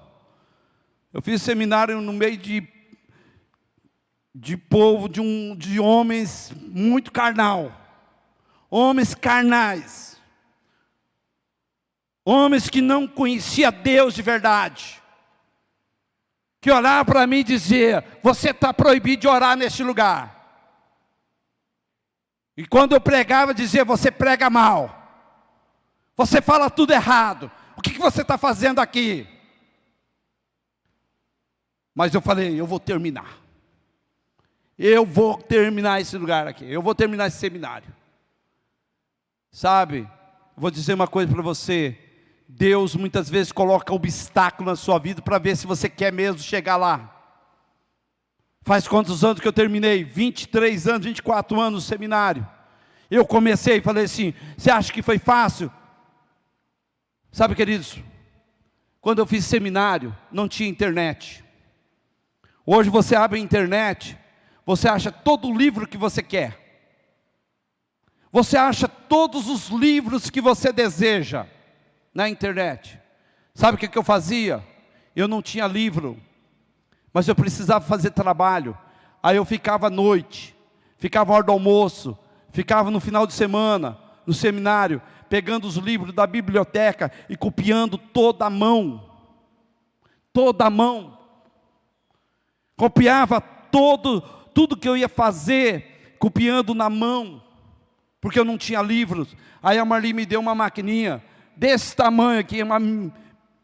Eu fiz seminário no meio de, de povo, de, um, de homens muito carnal. Homens carnais. Homens que não conheciam Deus de verdade. Que olhavam para mim e diziam: Você está proibido de orar neste lugar. E quando eu pregava, dizia: Você prega mal. Você fala tudo errado. O que, que você está fazendo aqui? Mas eu falei, eu vou terminar. Eu vou terminar esse lugar aqui. Eu vou terminar esse seminário. Sabe? Vou dizer uma coisa para você. Deus muitas vezes coloca obstáculo na sua vida para ver se você quer mesmo chegar lá. Faz quantos anos que eu terminei? 23 anos, 24 anos no seminário. Eu comecei e falei assim: você acha que foi fácil? Sabe, queridos, quando eu fiz seminário, não tinha internet. Hoje você abre a internet, você acha todo o livro que você quer. Você acha todos os livros que você deseja na internet. Sabe o que, eu fazia? Eu não tinha livro, mas eu precisava fazer trabalho. Aí eu ficava à noite, ficava à hora do almoço, ficava no final de semana, no seminário, pegando os livros da biblioteca e copiando toda a mão. Toda a mão copiava todo, tudo que eu ia fazer, copiando na mão, porque eu não tinha livros. Aí a Marli me deu uma maquininha desse tamanho aqui, uma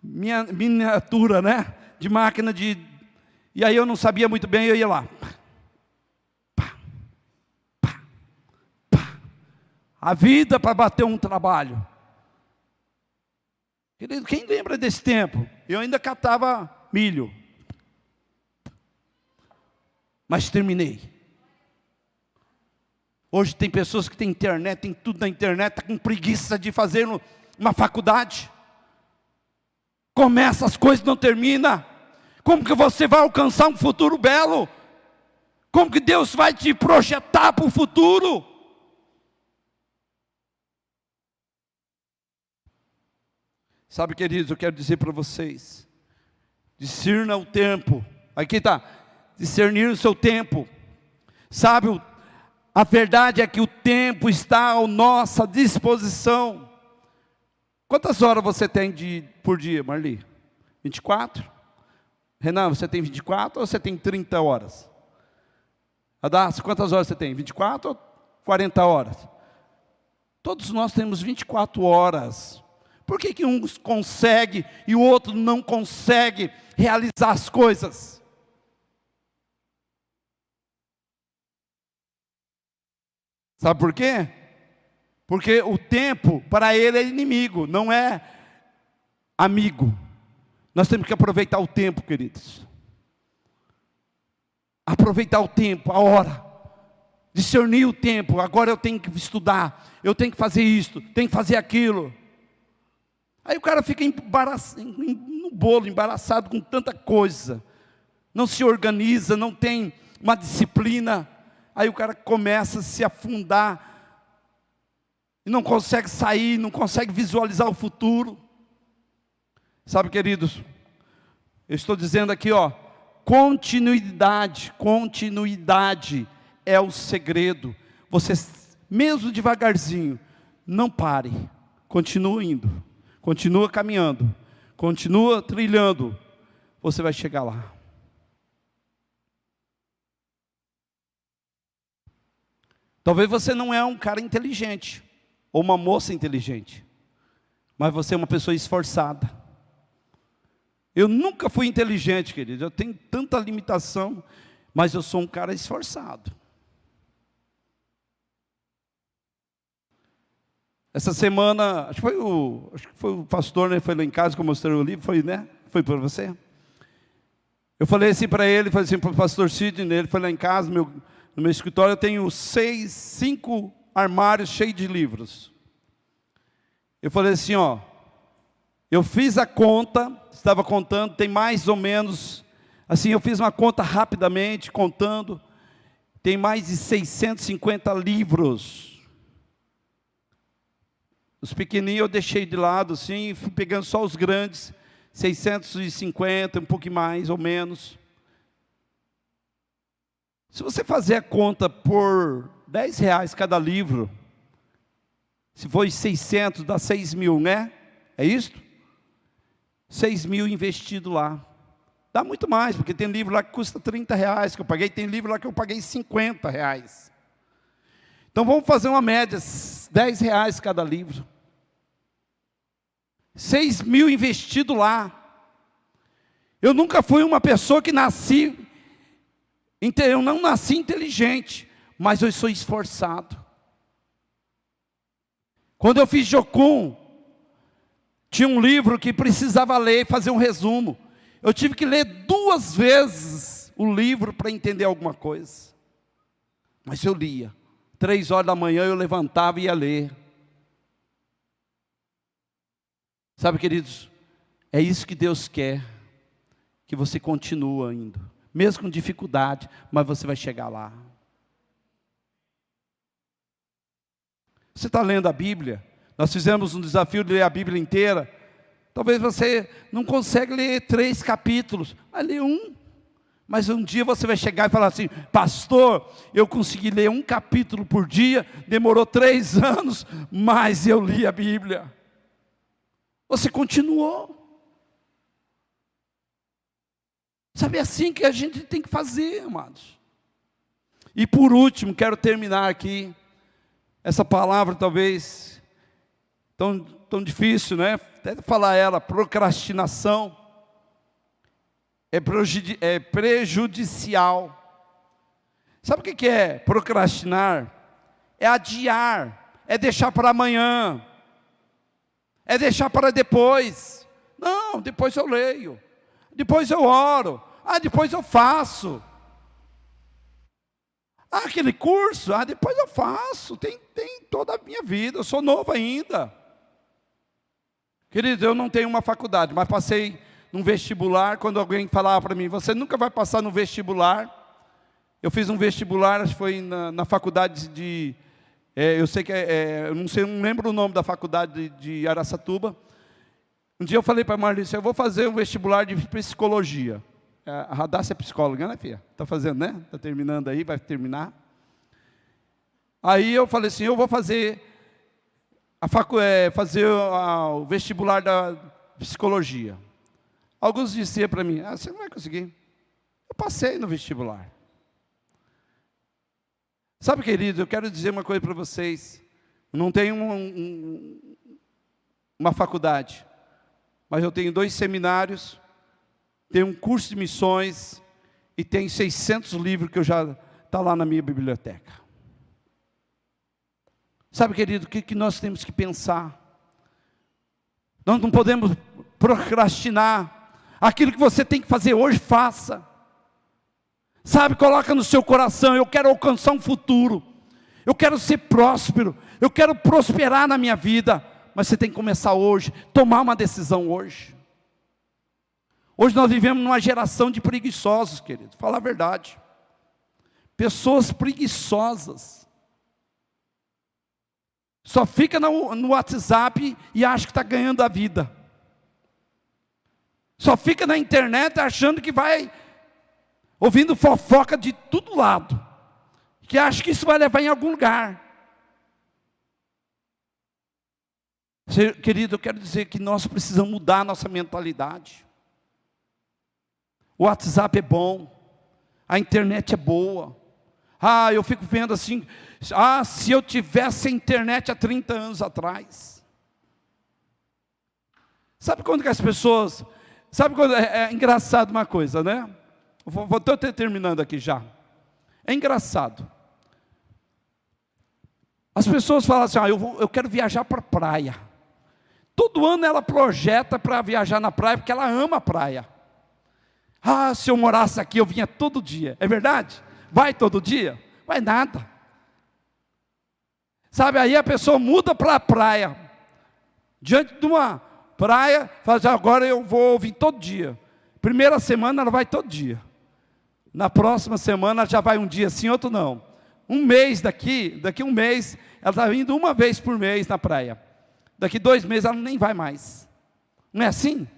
minha miniatura, né? De máquina de. E aí eu não sabia muito bem, eu ia lá. Pá, pá, pá. A vida para bater um trabalho. Querido, quem lembra desse tempo? Eu ainda catava milho mas terminei. Hoje tem pessoas que têm internet, tem tudo na internet, está com preguiça de fazer uma faculdade. Começa as coisas não termina. Como que você vai alcançar um futuro belo? Como que Deus vai te projetar para o futuro? Sabe, queridos, eu quero dizer para vocês: discirna o tempo. Aqui está, discernir o seu tempo. Sabe, a verdade é que o tempo está à nossa disposição. Quantas horas você tem de, por dia, Marli? 24? Renan, você tem 24 ou você tem 30 horas? Adácio, quantas horas você tem? 24 ou 40 horas? Todos nós temos 24 horas. Por que, que um consegue e o outro não consegue realizar as coisas? Sabe por quê? Porque o tempo para ele é inimigo, não é amigo. Nós temos que aproveitar o tempo, queridos. Aproveitar o tempo, a hora. Discernir o tempo. Agora eu tenho que estudar, eu tenho que fazer isto, tenho que fazer aquilo. Aí o cara fica no bolo, embaraçado com tanta coisa. Não se organiza, não tem uma disciplina. Aí o cara começa a se afundar não consegue sair, não consegue visualizar o futuro. Sabe, queridos, eu estou dizendo aqui, ó, continuidade, continuidade é o segredo. Você, mesmo devagarzinho, não pare, continue indo, continua caminhando, continua trilhando, você vai chegar lá. Talvez você não é um cara inteligente ou uma moça inteligente, mas você é uma pessoa esforçada. Eu nunca fui inteligente, querido. Eu tenho tanta limitação, mas eu sou um cara esforçado. Essa semana, acho que foi o, acho que foi o pastor, né? Foi lá em casa que eu mostrei o livro, foi, né? Foi para você? Eu falei assim para ele, falei assim para o pastor Sidney, ele foi lá em casa, meu, no meu escritório eu tenho seis, cinco armários cheios de livros. Eu falei assim, ó, eu fiz a conta, estava contando, tem mais ou menos, assim, eu fiz uma conta rapidamente, contando, tem mais de 650 livros. Os pequenininhos eu deixei de lado, assim, fui pegando só os grandes, 650, um pouco mais ou menos. Se você fazer a conta por 10 reais cada livro, se for 600, dá 6 mil, né? É isso? 6 mil investido lá. Dá muito mais, porque tem livro lá que custa 30 reais que eu paguei, tem livro lá que eu paguei 50 reais. Então vamos fazer uma média, 10 reais cada livro. 6 mil investido lá. Eu nunca fui uma pessoa que nasci, eu não nasci inteligente, mas eu sou esforçado. Quando eu fiz Jocum, tinha um livro que precisava ler e fazer um resumo. Eu tive que ler duas vezes o livro para entender alguma coisa. Mas eu lia. Três horas da manhã eu levantava e ia ler. Sabe, queridos, é isso que Deus quer, que você continue indo, mesmo com dificuldade, mas você vai chegar lá. Você está lendo a Bíblia? Nós fizemos um desafio de ler a Bíblia inteira. Talvez você não consegue ler três capítulos, mas lê um. Mas um dia você vai chegar e falar assim, pastor, eu consegui ler um capítulo por dia, demorou três <laughs> anos, mas eu li a Bíblia. Você continuou. Sabe é assim que a gente tem que fazer, amados. E por último, quero terminar aqui. Essa palavra talvez tão, tão difícil, né? Até falar ela, procrastinação, é, é prejudicial. Sabe o que é procrastinar? É adiar, é deixar para amanhã, é deixar para depois. Não, depois eu leio, depois eu oro, ah, depois eu faço. Ah, aquele curso, ah, depois eu faço, tem, tem toda a minha vida, eu sou novo ainda. Queridos, eu não tenho uma faculdade, mas passei num vestibular. Quando alguém falava para mim, você nunca vai passar no vestibular. Eu fiz um vestibular, acho que foi na, na faculdade de. É, eu sei que é, é, eu não sei, não lembro o nome da faculdade de, de Araçatuba. Um dia eu falei para a Marlice, eu vou fazer um vestibular de psicologia. É, a Radassa é psicóloga, né, filha? Está fazendo, né? Está terminando aí, vai terminar. Aí eu falei assim, eu vou fazer a facu, é, fazer a, o vestibular da psicologia. Alguns diziam para mim, ah, você não vai conseguir. Eu passei no vestibular. Sabe, querido, eu quero dizer uma coisa para vocês. não tenho um, um, uma faculdade, mas eu tenho dois seminários, tenho um curso de missões e tenho 600 livros que eu já está lá na minha biblioteca. Sabe, querido, o que, que nós temos que pensar? Nós não podemos procrastinar. Aquilo que você tem que fazer hoje, faça. Sabe, coloca no seu coração, eu quero alcançar um futuro. Eu quero ser próspero, eu quero prosperar na minha vida, mas você tem que começar hoje, tomar uma decisão hoje. Hoje nós vivemos numa geração de preguiçosos, querido, falar a verdade. Pessoas preguiçosas. Só fica no, no WhatsApp e acha que está ganhando a vida. Só fica na internet achando que vai ouvindo fofoca de todo lado, que acha que isso vai levar em algum lugar. Querido, eu quero dizer que nós precisamos mudar a nossa mentalidade. O WhatsApp é bom, a internet é boa. Ah, eu fico vendo assim, ah, se eu tivesse a internet há 30 anos atrás. Sabe quando que as pessoas, sabe quando é, é engraçado uma coisa, né? Estou terminando aqui já. É engraçado. As pessoas falam assim: ah, eu, vou, eu quero viajar para a praia. Todo ano ela projeta para viajar na praia, porque ela ama a praia. Ah, se eu morasse aqui, eu vinha todo dia. É verdade? Vai todo dia? Vai nada. Sabe, aí a pessoa muda para a praia. Diante de uma praia, fala assim, agora eu vou vir todo dia. Primeira semana ela vai todo dia. Na próxima semana já vai um dia sim, outro não. Um mês daqui, daqui um mês, ela está vindo uma vez por mês na praia. Daqui dois meses ela nem vai mais. Não é assim?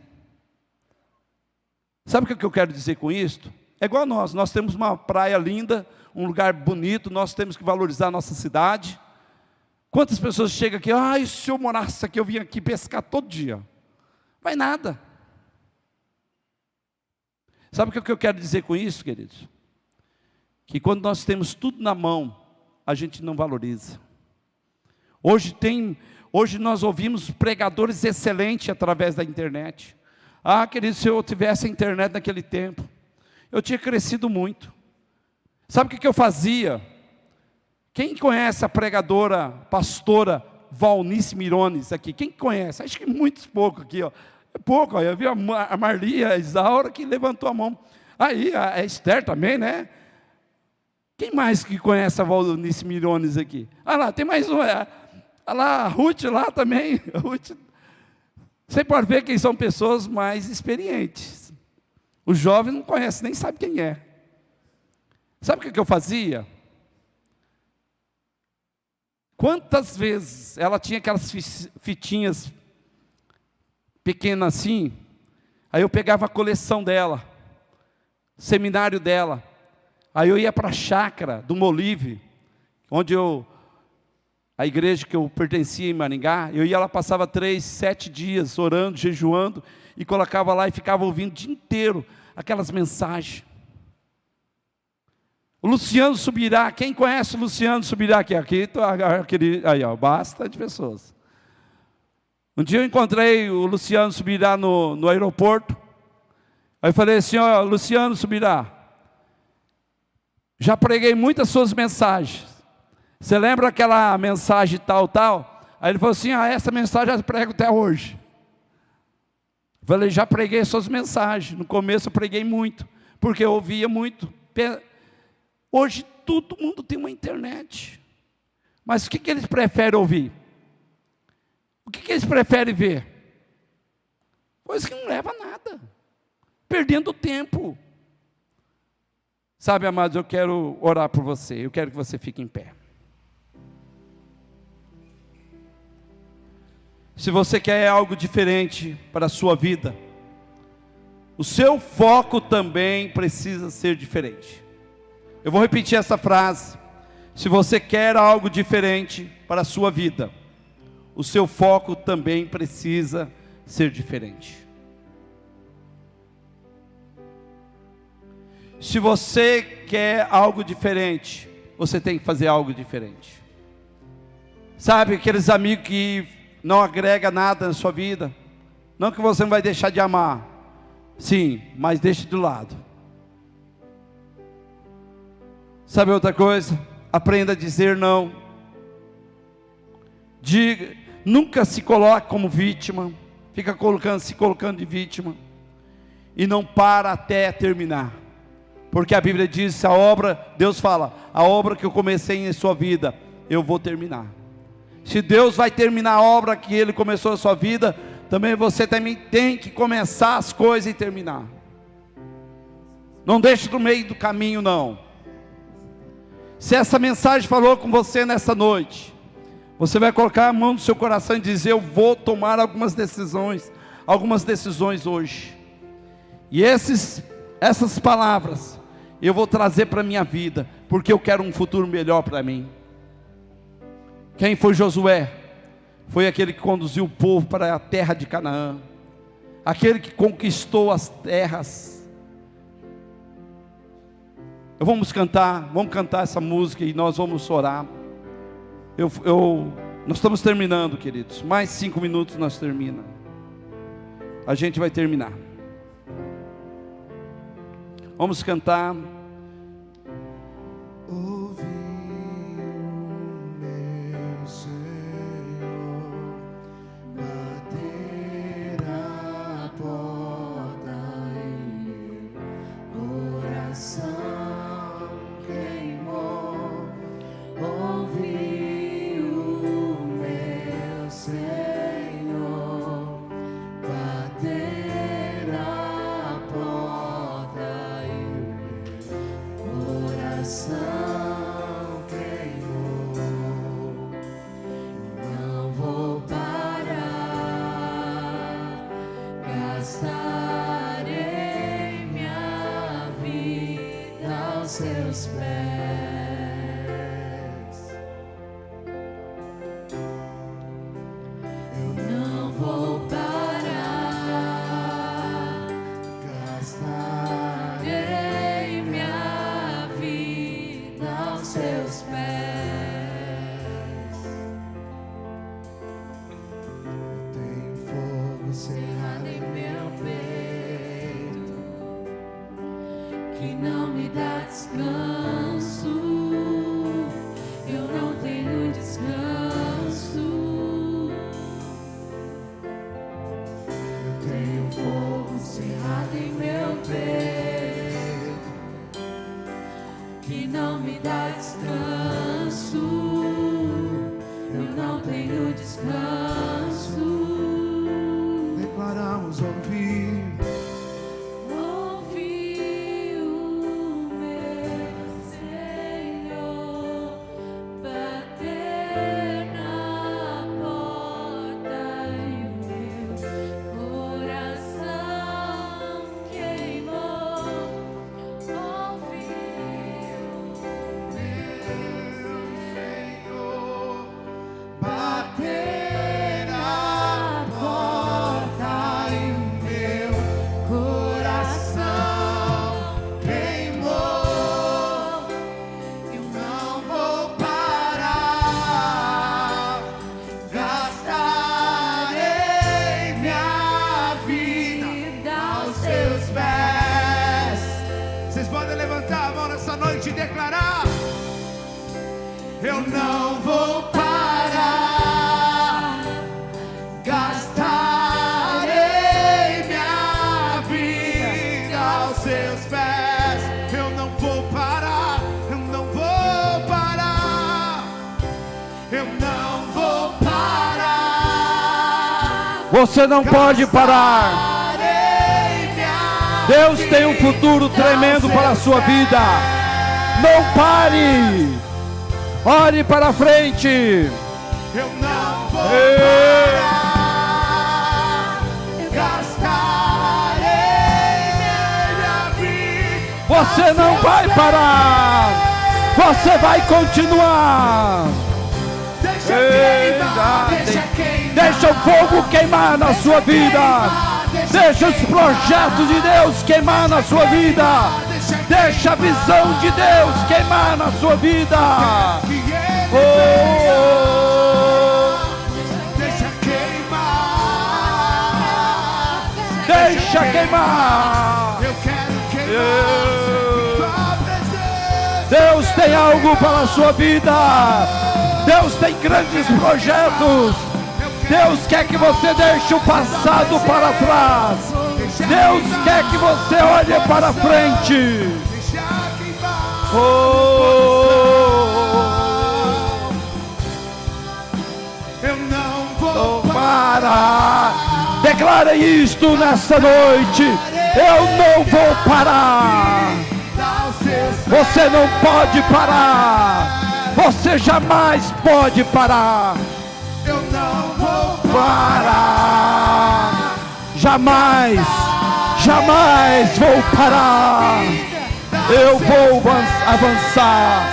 Sabe o que eu quero dizer com isso? É igual a nós, nós temos uma praia linda, um lugar bonito, nós temos que valorizar a nossa cidade. Quantas pessoas chegam aqui, ai, se eu morasse aqui, eu vim aqui pescar todo dia. Vai nada. Sabe o que eu quero dizer com isso, queridos? Que quando nós temos tudo na mão, a gente não valoriza. Hoje tem, hoje nós ouvimos pregadores excelentes através da internet. Ah, querido, se eu tivesse a internet naquele tempo, eu tinha crescido muito. Sabe o que eu fazia? Quem conhece a pregadora, pastora Valnice Mirones aqui? Quem conhece? Acho que muitos poucos aqui, ó. É pouco, eu vi a Marli, a Isaura que levantou a mão. Aí, a Esther também, né? Quem mais que conhece a Valnice Mirones aqui? Ah lá, tem mais um. É, ah lá, a Ruth lá também. <laughs> Ruth. Você pode ver que são pessoas mais experientes. O jovem não conhece, nem sabe quem é. Sabe o que eu fazia? Quantas vezes ela tinha aquelas fitinhas pequena assim. Aí eu pegava a coleção dela, seminário dela. Aí eu ia para a chácara do Molive, onde eu, a igreja que eu pertencia em Maringá, eu ia lá, passava três, sete dias orando, jejuando, e colocava lá e ficava ouvindo o dia inteiro aquelas mensagens. O Luciano Subirá, quem conhece o Luciano Subirá aqui? Aqui, aquele, aí, ó, bastante pessoas. Um dia eu encontrei o Luciano Subirá no, no aeroporto. Aí eu falei assim: ó, Luciano Subirá, já preguei muitas suas mensagens. Você lembra aquela mensagem tal, tal? Aí ele falou assim: ah, essa mensagem eu prego até hoje. Eu falei: já preguei suas mensagens. No começo eu preguei muito, porque eu ouvia muito. Hoje todo mundo tem uma internet. Mas o que, que eles preferem ouvir? O que, que eles preferem ver? Coisa que não leva a nada. Perdendo tempo. Sabe, amados, eu quero orar por você. Eu quero que você fique em pé. Se você quer algo diferente para a sua vida, o seu foco também precisa ser diferente. Eu vou repetir essa frase. Se você quer algo diferente para a sua vida, o seu foco também precisa ser diferente. Se você quer algo diferente, você tem que fazer algo diferente. Sabe aqueles amigos que não agrega nada na sua vida? Não que você não vai deixar de amar. Sim, mas deixe de lado. Sabe outra coisa? Aprenda a dizer não. Diga, nunca se coloque como vítima, fica colocando, se colocando de vítima e não para até terminar. Porque a Bíblia diz: a obra, Deus fala, a obra que eu comecei em sua vida, eu vou terminar. Se Deus vai terminar a obra que Ele começou na sua vida, também você também tem que começar as coisas e terminar. Não deixe no meio do caminho, não. Se essa mensagem falou com você nessa noite, você vai colocar a mão no seu coração e dizer: Eu vou tomar algumas decisões, algumas decisões hoje. E esses, essas palavras eu vou trazer para a minha vida, porque eu quero um futuro melhor para mim. Quem foi Josué? Foi aquele que conduziu o povo para a terra de Canaã, aquele que conquistou as terras. Vamos cantar, vamos cantar essa música e nós vamos orar. Eu, eu, nós estamos terminando, queridos. Mais cinco minutos nós termina. A gente vai terminar. Vamos cantar. Você não pode parar. Deus tem um futuro tremendo para a sua vida. Não pare. Olhe para frente. Eu não vou parar. Gastarei minha vida. Você não vai parar. Você vai continuar. Deixa queimar, deixa queimar. Deixa o fogo queimar na sua vida. Deixa os projetos de Deus queimar na sua vida. Deixa a visão de Deus queimar na sua vida. Oh. Deixa queimar. Deixa queimar. Eu quero queimar. Deus tem algo para a sua vida. Deus tem grandes projetos. Deus quer que você deixe o passado para trás. Deus quer que você olhe para frente. Oh. Eu não vou parar. Declara isto nesta noite. Eu não vou parar. Você não pode parar. Você jamais pode parar. Parar. Jamais, jamais vou parar. Eu vou avançar.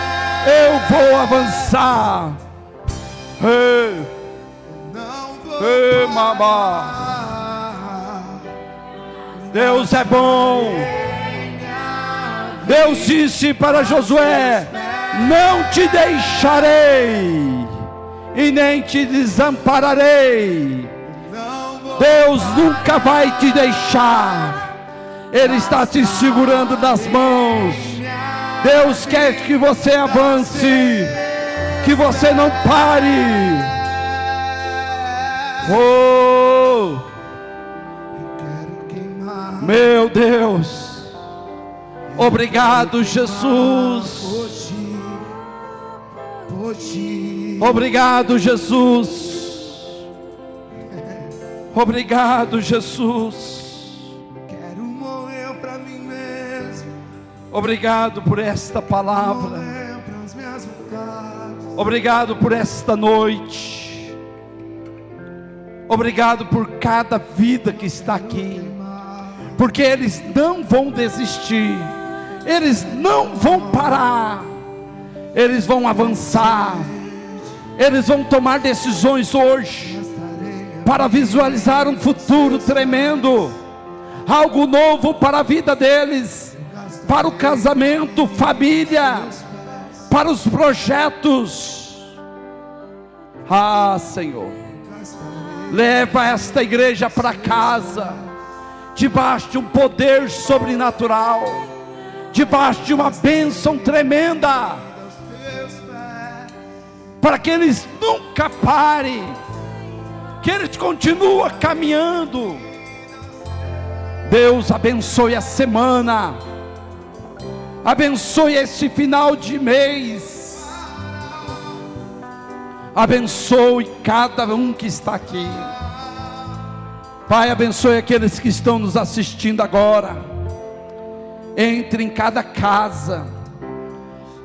Eu vou avançar. Ei, ei, mamá. Deus é bom. Deus disse para Josué: Não te deixarei e nem te desampararei. Deus nunca vai te deixar. Ele está te segurando nas mãos. Deus quer que você avance, que você não pare. Oh, meu Deus. Obrigado, Jesus. Obrigado, Jesus. Obrigado, Jesus. Quero morrer para mim mesmo. Obrigado por esta palavra. Obrigado por esta noite. Obrigado por cada vida que está aqui. Porque eles não vão desistir eles não vão parar, eles vão avançar, eles vão tomar decisões hoje para visualizar um futuro tremendo, algo novo para a vida deles, para o casamento, família, para os projetos. Ah, Senhor, leva esta igreja para casa, debaixo de um poder sobrenatural debaixo de uma bênção tremenda, para que eles nunca parem, que eles continuem caminhando. Deus abençoe a semana, abençoe esse final de mês, abençoe cada um que está aqui. Pai, abençoe aqueles que estão nos assistindo agora entre em cada casa.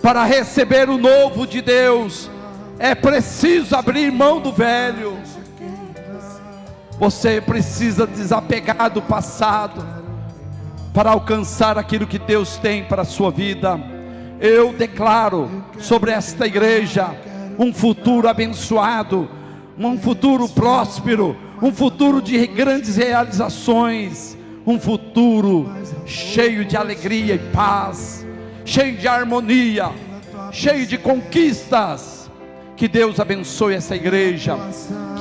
Para receber o novo de Deus, é preciso abrir mão do velho. Você precisa desapegar do passado para alcançar aquilo que Deus tem para a sua vida. Eu declaro sobre esta igreja um futuro abençoado, um futuro próspero, um futuro de grandes realizações um futuro cheio de alegria e paz, cheio de harmonia, cheio de conquistas. Que Deus abençoe essa igreja,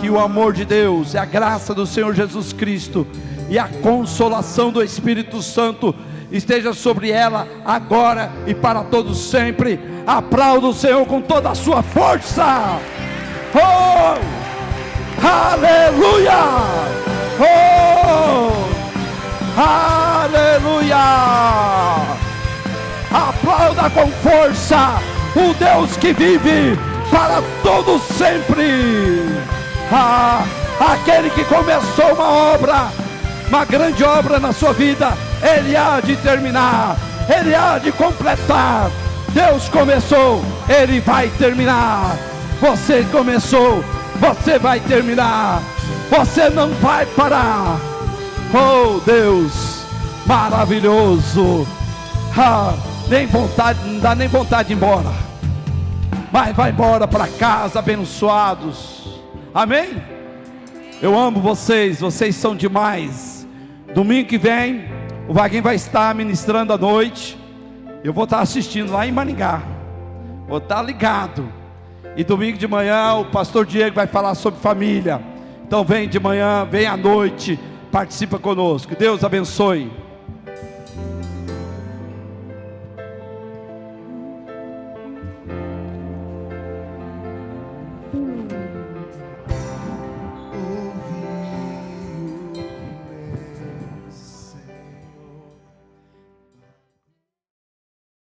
que o amor de Deus e a graça do Senhor Jesus Cristo e a consolação do Espírito Santo esteja sobre ela agora e para todos sempre. Aplauda o Senhor com toda a sua força. Oh! Aleluia! Oh! Aleluia! Aplauda com força o Deus que vive para todo sempre. Ah, aquele que começou uma obra, uma grande obra na sua vida, ele há de terminar, ele há de completar. Deus começou, ele vai terminar. Você começou, você vai terminar. Você não vai parar. Oh Deus, maravilhoso. Ah, nem vontade, não dá nem vontade de ir embora. Mas vai embora para casa abençoados. Amém? Eu amo vocês, vocês são demais. Domingo que vem, o Vaguinho vai estar ministrando à noite. Eu vou estar assistindo lá em Maringá. Vou estar ligado. E domingo de manhã o pastor Diego vai falar sobre família. Então vem de manhã, vem à noite participa conosco. Deus abençoe.